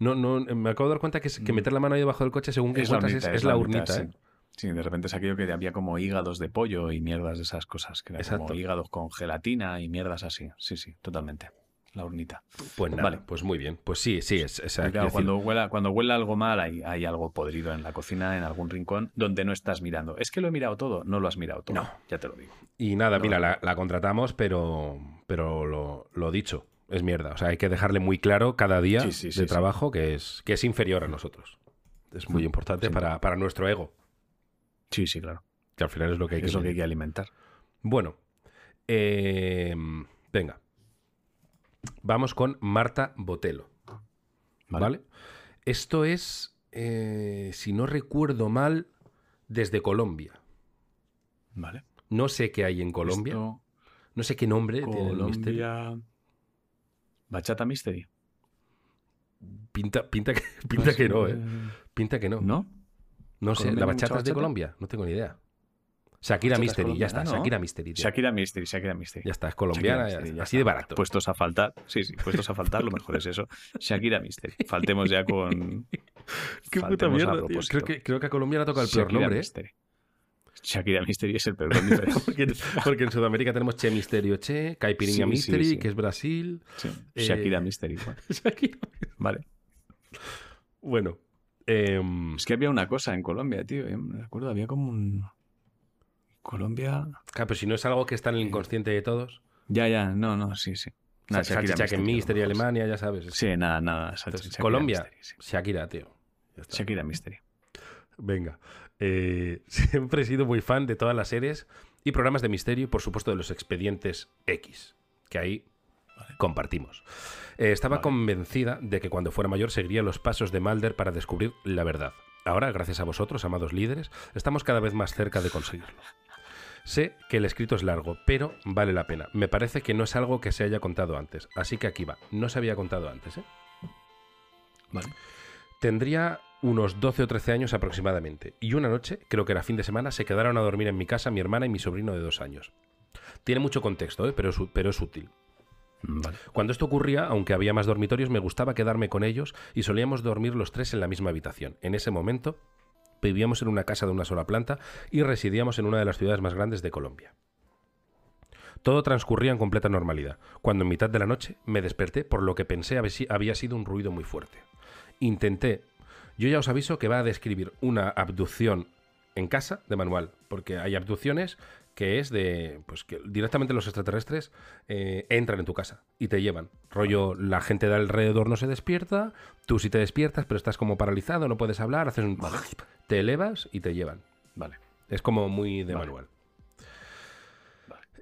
No, no, me acabo de dar cuenta que, es- que Mm. meter la mano ahí debajo del coche según que Es la es, es la urnita, sí. ¿eh? Sí, de repente es aquello que había como hígados de pollo y mierdas de esas cosas, que Exacto. como hígados con gelatina y mierdas así. Sí, sí, totalmente. La urnita. Pues nada, Vale. pues muy bien. Pues sí, sí, es, es- claro, decir, cuando huela, cuando huela algo mal, hay, hay algo podrido en la cocina, en algún rincón, donde no estás mirando. Es que lo he mirado todo. No lo has mirado todo. No. Ya te lo digo. Y nada, No, mira, la contratamos, pero, pero lo, lo dicho, es mierda. O sea, hay que dejarle muy claro cada día Sí, sí, de sí, trabajo que es, que es inferior a nosotros. Es muy importante para, para nuestro ego, Sí, sí, claro. que al final es lo que hay que es lo que hay que alimentar. Bueno, eh, venga. Vamos con Marta Botelo. ¿Vale? ¿Vale? Esto es, eh, si no recuerdo mal, desde Colombia. Vale. No sé qué hay en Colombia. Esto, No sé qué nombre tiene el misterio. Bachata Mystery. Pinta, pinta, que, (laughs) pinta que no, ¿eh? Pinta que no. ¿No? No sé, ¿Colombia ¿la bachata es de? Colombia? No tengo ni idea. Shakira Mystery, ya está. Shakira Mystery. tío. Shakira Mystery, Shakira Mystery. Ya está, es colombiana, Mystery, ya así está. de barato. Puestos a faltar. Sí, sí, puestos a faltar, lo mejor es eso. Shakira Mystery. Faltemos ya con. (laughs) Qué puta faltemos mierda, tío. Creo que, creo que a Colombia le toca el peor nombre, ¿eh? Shakira Mystery es el nombre. (laughs) porque, porque en Sudamérica tenemos Che Misterio Che, Caipirinha Sí, Mystery, sí. que es Brasil. Eh, Shakira Mystery. bueno. (laughs) Shakira. Vale. Bueno, em, Es que había una cosa en Colombia, tío. Yo me acuerdo, había como un. Colombia. claro, pero si no es algo que está en el inconsciente de todos. Ya, ya, no, no, sí, sí. Nada, Shakira que Mystery. Alemania, ya sabes. Sí, nada, nada. Shakira Entonces, Colombia, Mystery, sí. Shakira, tío. Shakira Mystery. Venga. Eh, (laughs) siempre he sido muy fan de todas las series y programas de misterio y, por supuesto, de los expedientes X, que ahí compartimos. Eh, estaba Vale. convencida de que cuando fuera mayor seguiría los pasos de Mulder para descubrir la verdad. Ahora, gracias a vosotros, amados líderes, estamos cada vez más cerca de conseguirlo. Sé que el escrito es largo, pero vale la pena. Me parece que no es algo que se haya contado antes. Así que aquí va. No se había contado antes, ¿eh? Vale. Tendría unos 12 o 13 años aproximadamente. Y una noche, creo que era fin de semana, se quedaron a dormir en mi casa mi hermana y mi sobrino de dos años. Tiene mucho contexto, ¿eh? pero, es, pero es útil. Vale. Cuando esto ocurría, aunque había más dormitorios, me gustaba quedarme con ellos y solíamos dormir los tres en la misma habitación. En ese momento, vivíamos en una casa de una sola planta y residíamos en una de las ciudades más grandes de Colombia. Todo transcurría en completa normalidad, cuando en mitad de la noche me desperté por lo que pensé había sido un ruido muy fuerte. Intenté, yo ya os aviso que va a describir una abducción en casa de manual, porque hay abducciones que es de pues que directamente los extraterrestres eh, entran en tu casa y te llevan. Rollo, la gente de alrededor no se despierta, tú sí te despiertas, pero estás como paralizado, no puedes hablar, haces un te elevas y te llevan. Vale. Es como muy de Vale. manual.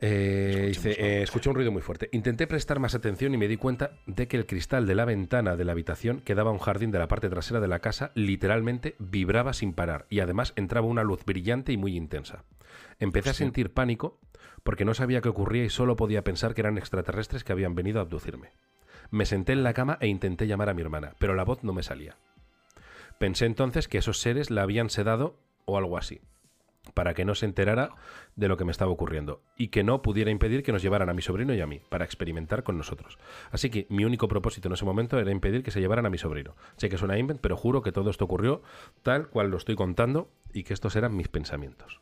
Eh, dice, eh, voz. escuché un ruido muy fuerte. Intenté prestar más atención y me di cuenta de que el cristal de la ventana de la habitación que daba a un jardín de la parte trasera de la casa literalmente vibraba sin parar y además entraba una luz brillante y muy intensa. Empecé a sentir pánico porque no sabía qué ocurría y solo podía pensar que eran extraterrestres que habían venido a abducirme. Me senté en la cama e intenté llamar a mi hermana, pero la voz no me salía. Pensé entonces que esos seres la habían sedado o algo así, para que no se enterara de lo que me estaba ocurriendo y que no pudiera impedir que nos llevaran a mi sobrino y a mí para experimentar con nosotros. Así que mi único propósito en ese momento era impedir que se llevaran a mi sobrino. Sé que suena invent, pero juro que todo esto ocurrió tal cual lo estoy contando y que estos eran mis pensamientos.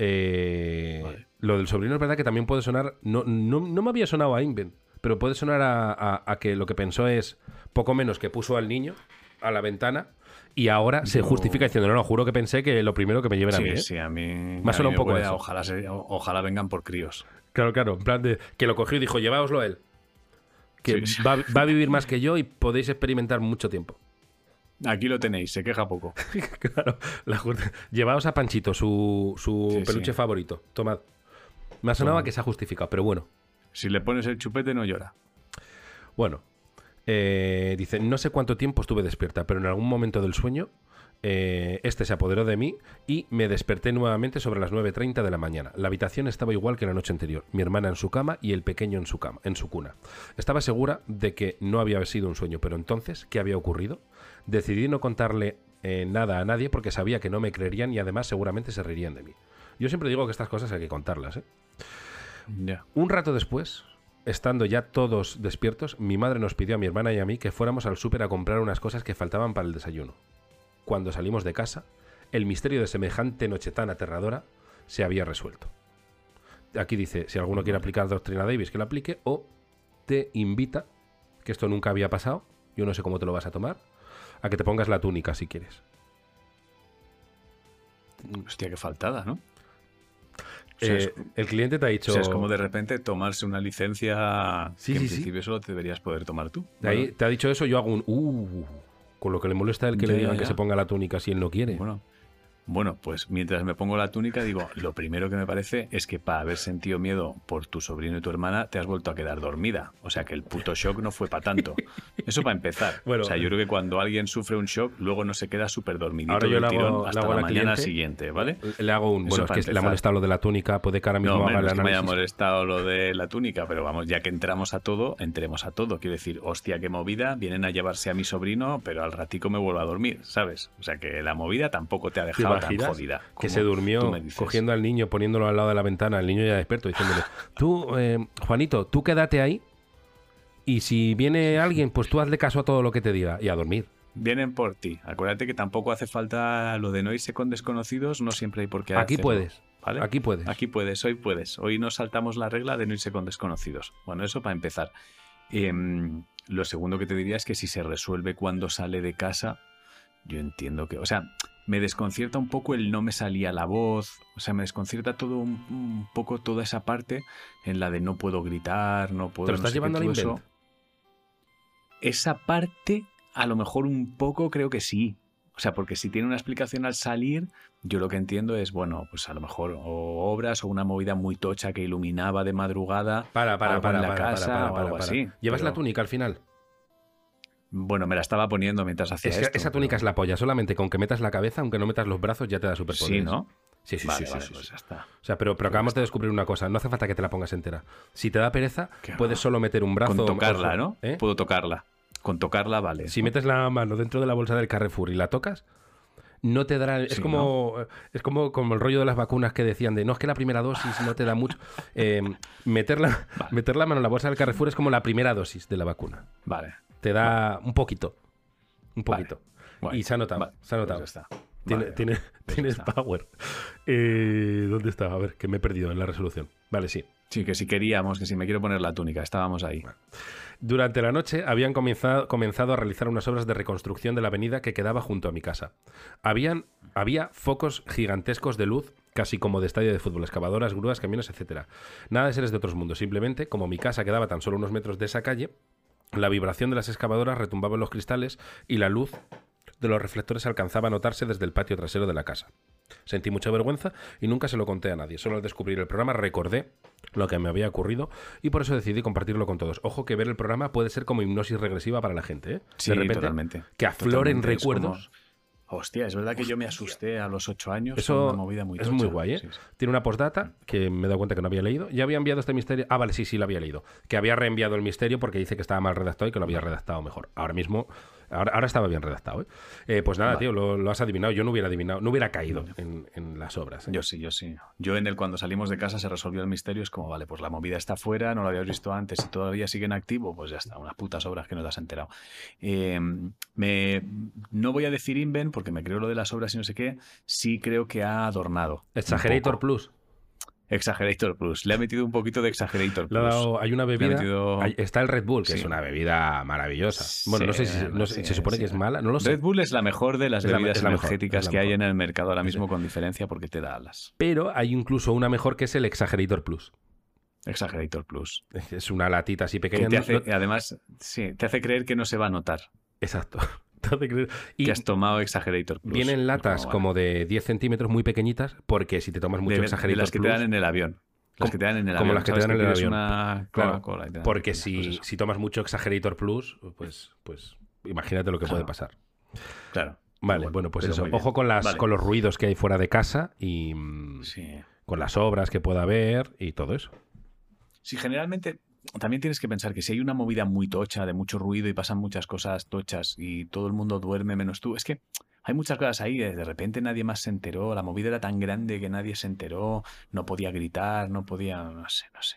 Eh, Vale. Lo del sobrino es verdad que también puede sonar. No, no, no me había sonado a Invent, pero puede sonar a, a- a que lo que pensó es poco menos que puso al niño a la ventana y ahora se justifica diciendo: No, no, juro que pensé que lo primero que me lleven a mí. ¿eh?". sí, a mí. Ha a mí un poco huele eso. Ojalá, se- ojalá vengan por críos. Claro, claro, en plan de que lo cogió y dijo: Lleváoslo a él. Que Sí. Va, va a vivir más que yo y podéis experimentar mucho tiempo. Aquí lo tenéis, se queja poco. (laughs) Claro, la llevaos a Panchito, su, su Sí, peluche sí. favorito. Tomad. Me ha sonado que se ha justificado, pero bueno. Si le pones el chupete, no llora. Bueno, eh, dice, no sé cuánto tiempo estuve despierta, pero en algún momento del sueño eh, este se apoderó de mí y me desperté nuevamente sobre las 9.30 de la mañana. La habitación estaba igual que la noche anterior, mi hermana en su cama y el pequeño en su cama, en su cuna. Estaba segura de que no había sido un sueño, pero entonces, ¿qué había ocurrido? Decidí no contarle eh, nada a nadie porque sabía que no me creerían y además seguramente se reirían de mí. Yo siempre digo que estas cosas hay que contarlas, ¿eh? Un rato después, estando ya todos despiertos, mi madre nos pidió a mi hermana y a mí que fuéramos al súper a comprar unas cosas que faltaban para el desayuno. Cuando salimos de casa, el misterio de semejante noche tan aterradora se había resuelto. Aquí dice, si alguno quiere aplicar doctrina Davis, que lo aplique, o te invita, que esto nunca había pasado, yo no sé cómo te lo vas a tomar, a que te pongas la túnica si quieres. Hostia, qué faltada, ¿no? O sea, Eh, es- el cliente te ha dicho... O sea, es como de repente tomarse una licencia Sí, que sí, en sí. principio solo te deberías poder tomar tú. de ahí Bueno, te ha dicho eso, yo hago un... Uh, con lo que le molesta él que Ya, le ya, digan que se ponga la túnica si él no quiere. bueno, bueno, pues mientras me pongo la túnica, digo, lo primero que me parece es que para haber sentido miedo por tu sobrino y tu hermana, te has vuelto a quedar dormida. O sea, que el puto shock no fue para tanto. (laughs) Eso para empezar. (laughs) Bueno. o sea, yo creo que cuando alguien sufre un shock, luego no se queda súper dormidito Ahora yo del le hago- tirón le hasta hago la mañana siguiente, ¿vale? Le hago un... Eso Bueno, es que le ha empezar. molestado lo de la túnica, puede que ahora mismo No, haga el me haya molestado lo de la túnica, pero vamos, ya que entramos a todo, entremos a todo. Quiero decir, hostia, qué movida, vienen a llevarse a mi sobrino, pero al ratico me vuelvo a dormir, ¿sabes? O sea que la movida tampoco te ha ¿Te dejado tan jodida. que se durmió cogiendo al niño, poniéndolo al lado de la ventana, el niño ya despierto, diciéndole, tú, eh, Juanito, tú quédate ahí y si viene alguien, pues tú hazle caso a todo lo que te diga y a dormir. Vienen por ti. Acuérdate que tampoco hace falta lo de no irse con desconocidos, no siempre hay por qué Aquí hacerlo, puedes, ¿vale? aquí puedes. Aquí puedes, hoy puedes. Hoy nos saltamos la regla de no irse con desconocidos. Bueno, eso para empezar. Em, lo segundo que te diría es que si se resuelve cuando sale de casa, yo entiendo que, o sea, me desconcierta un poco el no me salía la voz, o sea, me desconcierta todo un, un poco toda esa parte en la de no puedo gritar, no puedo... ¿Te lo no estás sé qué, llevando al? Esa parte, a lo mejor un poco creo que sí. O sea, porque si tiene una explicación al salir, yo lo que entiendo es, bueno, pues a lo mejor o obras o una movida muy tocha que iluminaba de madrugada. Para, para, algo para, en la para, para, casa para, para, algo para. así, ¿Llevas pero- la túnica al final? Bueno, me la estaba poniendo mientras hacía Es que esto. esa túnica pero- es la polla, solamente con que metas la cabeza, aunque no metas los brazos, ya te da superpoderes. Sí, ¿no? Sí, sí, vale, sí, sí, vale, sí, pues sí. ya está. O sea, pero, pero acabamos de descubrir una cosa, no hace falta que te la pongas entera. Si te da pereza, Qué puedes solo meter un brazo. Con tocarla, ojo, ¿no? ¿eh? Puedo tocarla. Con tocarla, vale. Si metes la mano dentro de la bolsa del Carrefour y la tocas, no te dará. Es Sí, como es como, como el rollo de las vacunas que decían de no es que la primera dosis no te da mucho. (laughs) Eh, meter, la, Vale. meter la mano en la bolsa del Carrefour es como la primera dosis de la vacuna. Vale. Te da un poquito. Un poquito. Y se ha notado. Se ha pues notado. ya está. Tiene, Vale, tiene- ya tienes está. power. Eh, ¿Dónde está? A ver, que me he perdido en la resolución. Vale, sí. Sí, que si queríamos, que si me quiero poner la túnica, estábamos ahí. Durante la noche habían comenzado, comenzado, a realizar unas obras de reconstrucción de la avenida que quedaba junto a mi casa. Habían, había focos gigantescos de luz, casi como de estadio de fútbol, excavadoras, grúas, camiones, etc. Nada de seres de otros mundos, simplemente, como mi casa quedaba tan solo unos metros de esa calle, la vibración de las excavadoras retumbaba en los cristales y la luz de los reflectores alcanzaba a notarse desde el patio trasero de la casa. Sentí mucha vergüenza y nunca se lo conté a nadie. Solo al descubrir el programa recordé lo que me había ocurrido y por eso decidí compartirlo con todos. Ojo que ver el programa puede ser como hipnosis regresiva para la gente. ¿eh? Sí, de repente, totalmente. Que afloren Totalmente, recuerdos. Hostia, es verdad que yo me asusté a los ocho años. Eso una movida muy es tocha. muy guay, ¿eh? Sí, sí. Tiene una postdata que me he dado cuenta que no había leído. Ya había enviado este misterio. Ah, vale, sí, sí, lo había leído. Que había reenviado el misterio porque dice que estaba mal redactado y que lo había redactado mejor. Ahora mismo, ahora, ahora estaba bien redactado, ¿eh? Eh, pues nada, Vale. tío, lo, lo has adivinado. Yo no hubiera adivinado, no hubiera caído en, en las obras. ¿eh? Yo sí, yo sí. Yo en el cuando salimos de casa se resolvió el misterio, es como, vale, pues la movida está fuera, no lo habías visto antes y todavía sigue en activo, pues ya está, unas putas obras que no te has enterado. Eh, me, no voy a decir Inven porque me creo lo de las obras y no sé qué, sí creo que ha adornado. Exagerator. Plus. Exagerator Plus. Le ha metido un poquito de Exagerator Plus. dado- hay una bebida. metido- hay- está el Red Bull, que Sí. es una bebida maravillosa. Bueno, no sé si Sí, no sé- sí, se supone que es mala, no lo sé. Red Bull es la mejor de las la- bebidas la energéticas la que hay en el mercado ahora mismo con diferencia porque te da alas. Pero hay incluso una mejor que es el Exagerator Plus. Exagerator Plus. Es una latita así Que pequeña. te no- hace, no- además, sí, te hace creer que no se va a notar Exacto. Y que has tomado Exagerator Plus. vienen latas como de 10 centímetros muy pequeñitas, porque si te tomas mucho de, de Exagerator las que Plus. te dan en el avión. Las Como- que te dan en el como avión. las que te dan en el avión. una Claro, y Porque si, si tomas mucho Exagerator Plus, pues, pues imagínate lo que Claro. puede pasar. Claro. Vale, Bueno, bueno, pues eso. Ojo con, las, Vale. con los ruidos que hay fuera de casa y Sí. con las obras que pueda haber y todo eso. Sí, generalmente también tienes que pensar que si hay una movida muy tocha, de mucho ruido y pasan muchas cosas tochas y todo el mundo duerme menos tú, es que hay muchas cosas ahí, eh, de repente nadie más se enteró, la movida era tan grande que nadie se enteró, no podía gritar, no podía, no sé, no sé.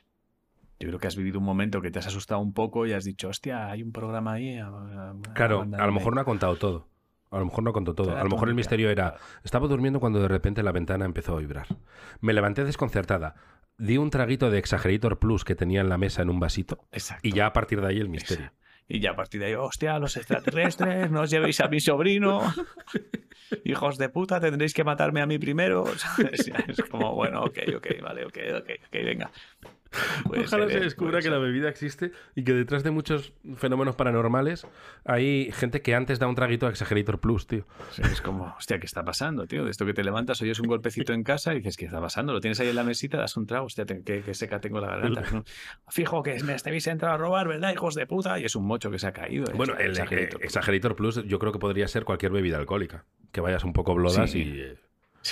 Yo creo que has vivido un momento que te has asustado un poco y has dicho, hostia, hay un programa ahí. a- a- Claro, a lo aguántame". mejor no ha contado todo. A lo mejor no contó todo. A lo mejor el misterio era, estaba durmiendo cuando de repente la ventana empezó a vibrar. Me levanté desconcertada. Di un traguito de Exagerator Plus que tenía en la mesa en un vasito Exacto. y ya a partir de ahí el misterio. Y ya a partir de ahí, hostia, los extraterrestres, no os llevéis a mi sobrino. (laughs) Hijos de puta, tendréis que matarme a mí primero. (laughs) Es como, bueno, ok, ok, vale, ok, ok, ok, venga. (laughs) Ojalá ser, se ¿eh? descubra que la bebida existe y que detrás de muchos fenómenos paranormales hay gente que antes da un traguito a Exagerator Plus, tío. Sí, es como, hostia, ¿qué está pasando, tío? De esto que te levantas, oyes un golpecito en casa y dices, ¿qué está pasando? Lo tienes ahí en la mesita, das un trago, hostia, qué, qué seca tengo la garganta. (laughs) Fijo que me habéis entrado a robar, ¿verdad, hijos de puta? Y es un mocho que se ha caído. ¿eh? Bueno, el Exagerator. eh, Exagerator Plus yo creo que podría ser cualquier bebida alcohólica. Que vayas un poco blodas Sí. y...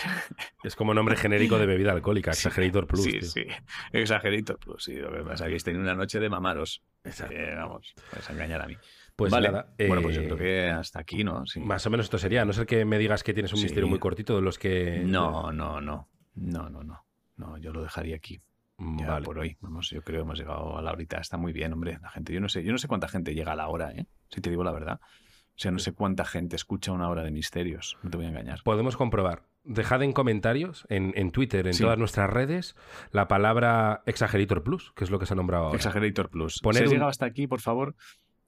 (laughs) Es como nombre genérico de bebida alcohólica, Exagerator Plus. Sí, tío. sí. (laughs) Exagerator Plus, sí. Lo que pasa es que una noche de mamaros. Exacto. Eh, vamos, puedes engañar a mí. Pues vale. nada, bueno, pues yo eh, creo que hasta aquí, ¿no? Sí. Más o menos esto sería, a no ser que me digas que tienes un Sí. misterio muy cortito de los que... No, no, no. No, no, no. No, yo lo dejaría aquí. Mm, Ya Vale. por hoy. Vamos, yo creo que hemos llegado a la horita. Está muy bien, hombre. La gente, yo no sé, yo no sé cuánta gente llega a la hora, ¿eh? Si te digo la verdad. O sea, no sé cuánta gente escucha una hora de misterios. No te voy a engañar. Podemos comprobar. Dejad en comentarios, en, en Twitter, en Sí. todas nuestras redes, la palabra Exagerator Plus, que es lo que se ha nombrado ahora. Exagerator Plus. Poner si has un- llegado hasta aquí, por favor,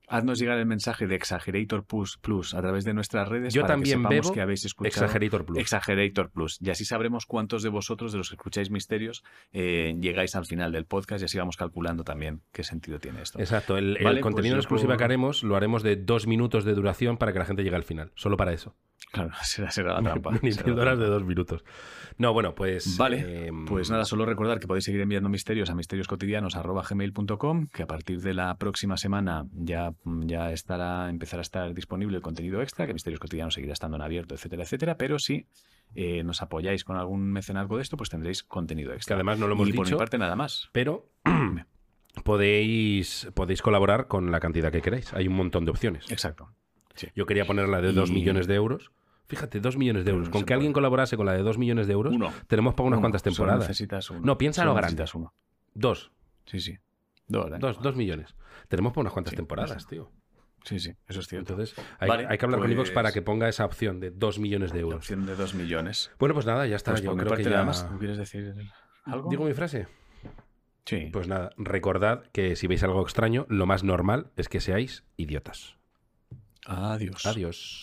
haznos llegar el mensaje de Exagerator Plus, Plus a través de nuestras redes Yo para también que bebo que habéis escuchado Exagerator Plus. Exagerator Plus. Y así sabremos cuántos de vosotros, de los que escucháis misterios, eh, llegáis al final del podcast y así vamos calculando también qué sentido tiene esto. Exacto, el, pues contenido yo en exclusiva puedo- que haremos lo haremos de dos minutos de duración para que la gente llegue al final, solo para eso. Claro, (laughs) será, será la trampa. (laughs) Ni será la píldoras de dos minutos. No, bueno, pues... Vale, eh, Pues nada, solo recordar que podéis seguir enviando misterios a misterioscotidianos.gmail.com, que a partir de la próxima semana ya, ya estará, empezará a estar disponible el contenido extra, que Misterios Cotidianos seguirá estando en abierto, etcétera, etcétera, pero si eh, nos apoyáis con algún mecenazgo de esto, pues tendréis contenido Que extra. además no lo hemos y por mi dicho, parte nada más. pero (clears throat) podéis, podéis colaborar con la cantidad que queráis. Hay un montón de opciones. Exacto. Yo quería poner la de 2 Y- millones de euros. Fíjate, 2 millones de euros. Con que alguien colaborase con la de 2 millones de euros, Uno. tenemos para unas Uno. cuantas Solo temporadas. necesitas uno. No, piensa lo grande. necesitas uno. Dos. Sí, sí. Dos, ¿eh? Dos, dos millones. Tenemos para unas cuantas Sí, temporadas, tío. Sí, sí, eso es cierto. Entonces, hay, Vale, hay que hablar con pues- Ivox para que ponga esa opción de 2 millones de La euros. opción de dos millones. Bueno, pues nada, ya está. Pues Yo creo que ya... más. ¿Tú quieres decir algo? ¿Digo mi frase? Sí. Pues nada, recordad que si veis algo extraño, lo más normal es que seáis idiotas. Adiós. Adiós.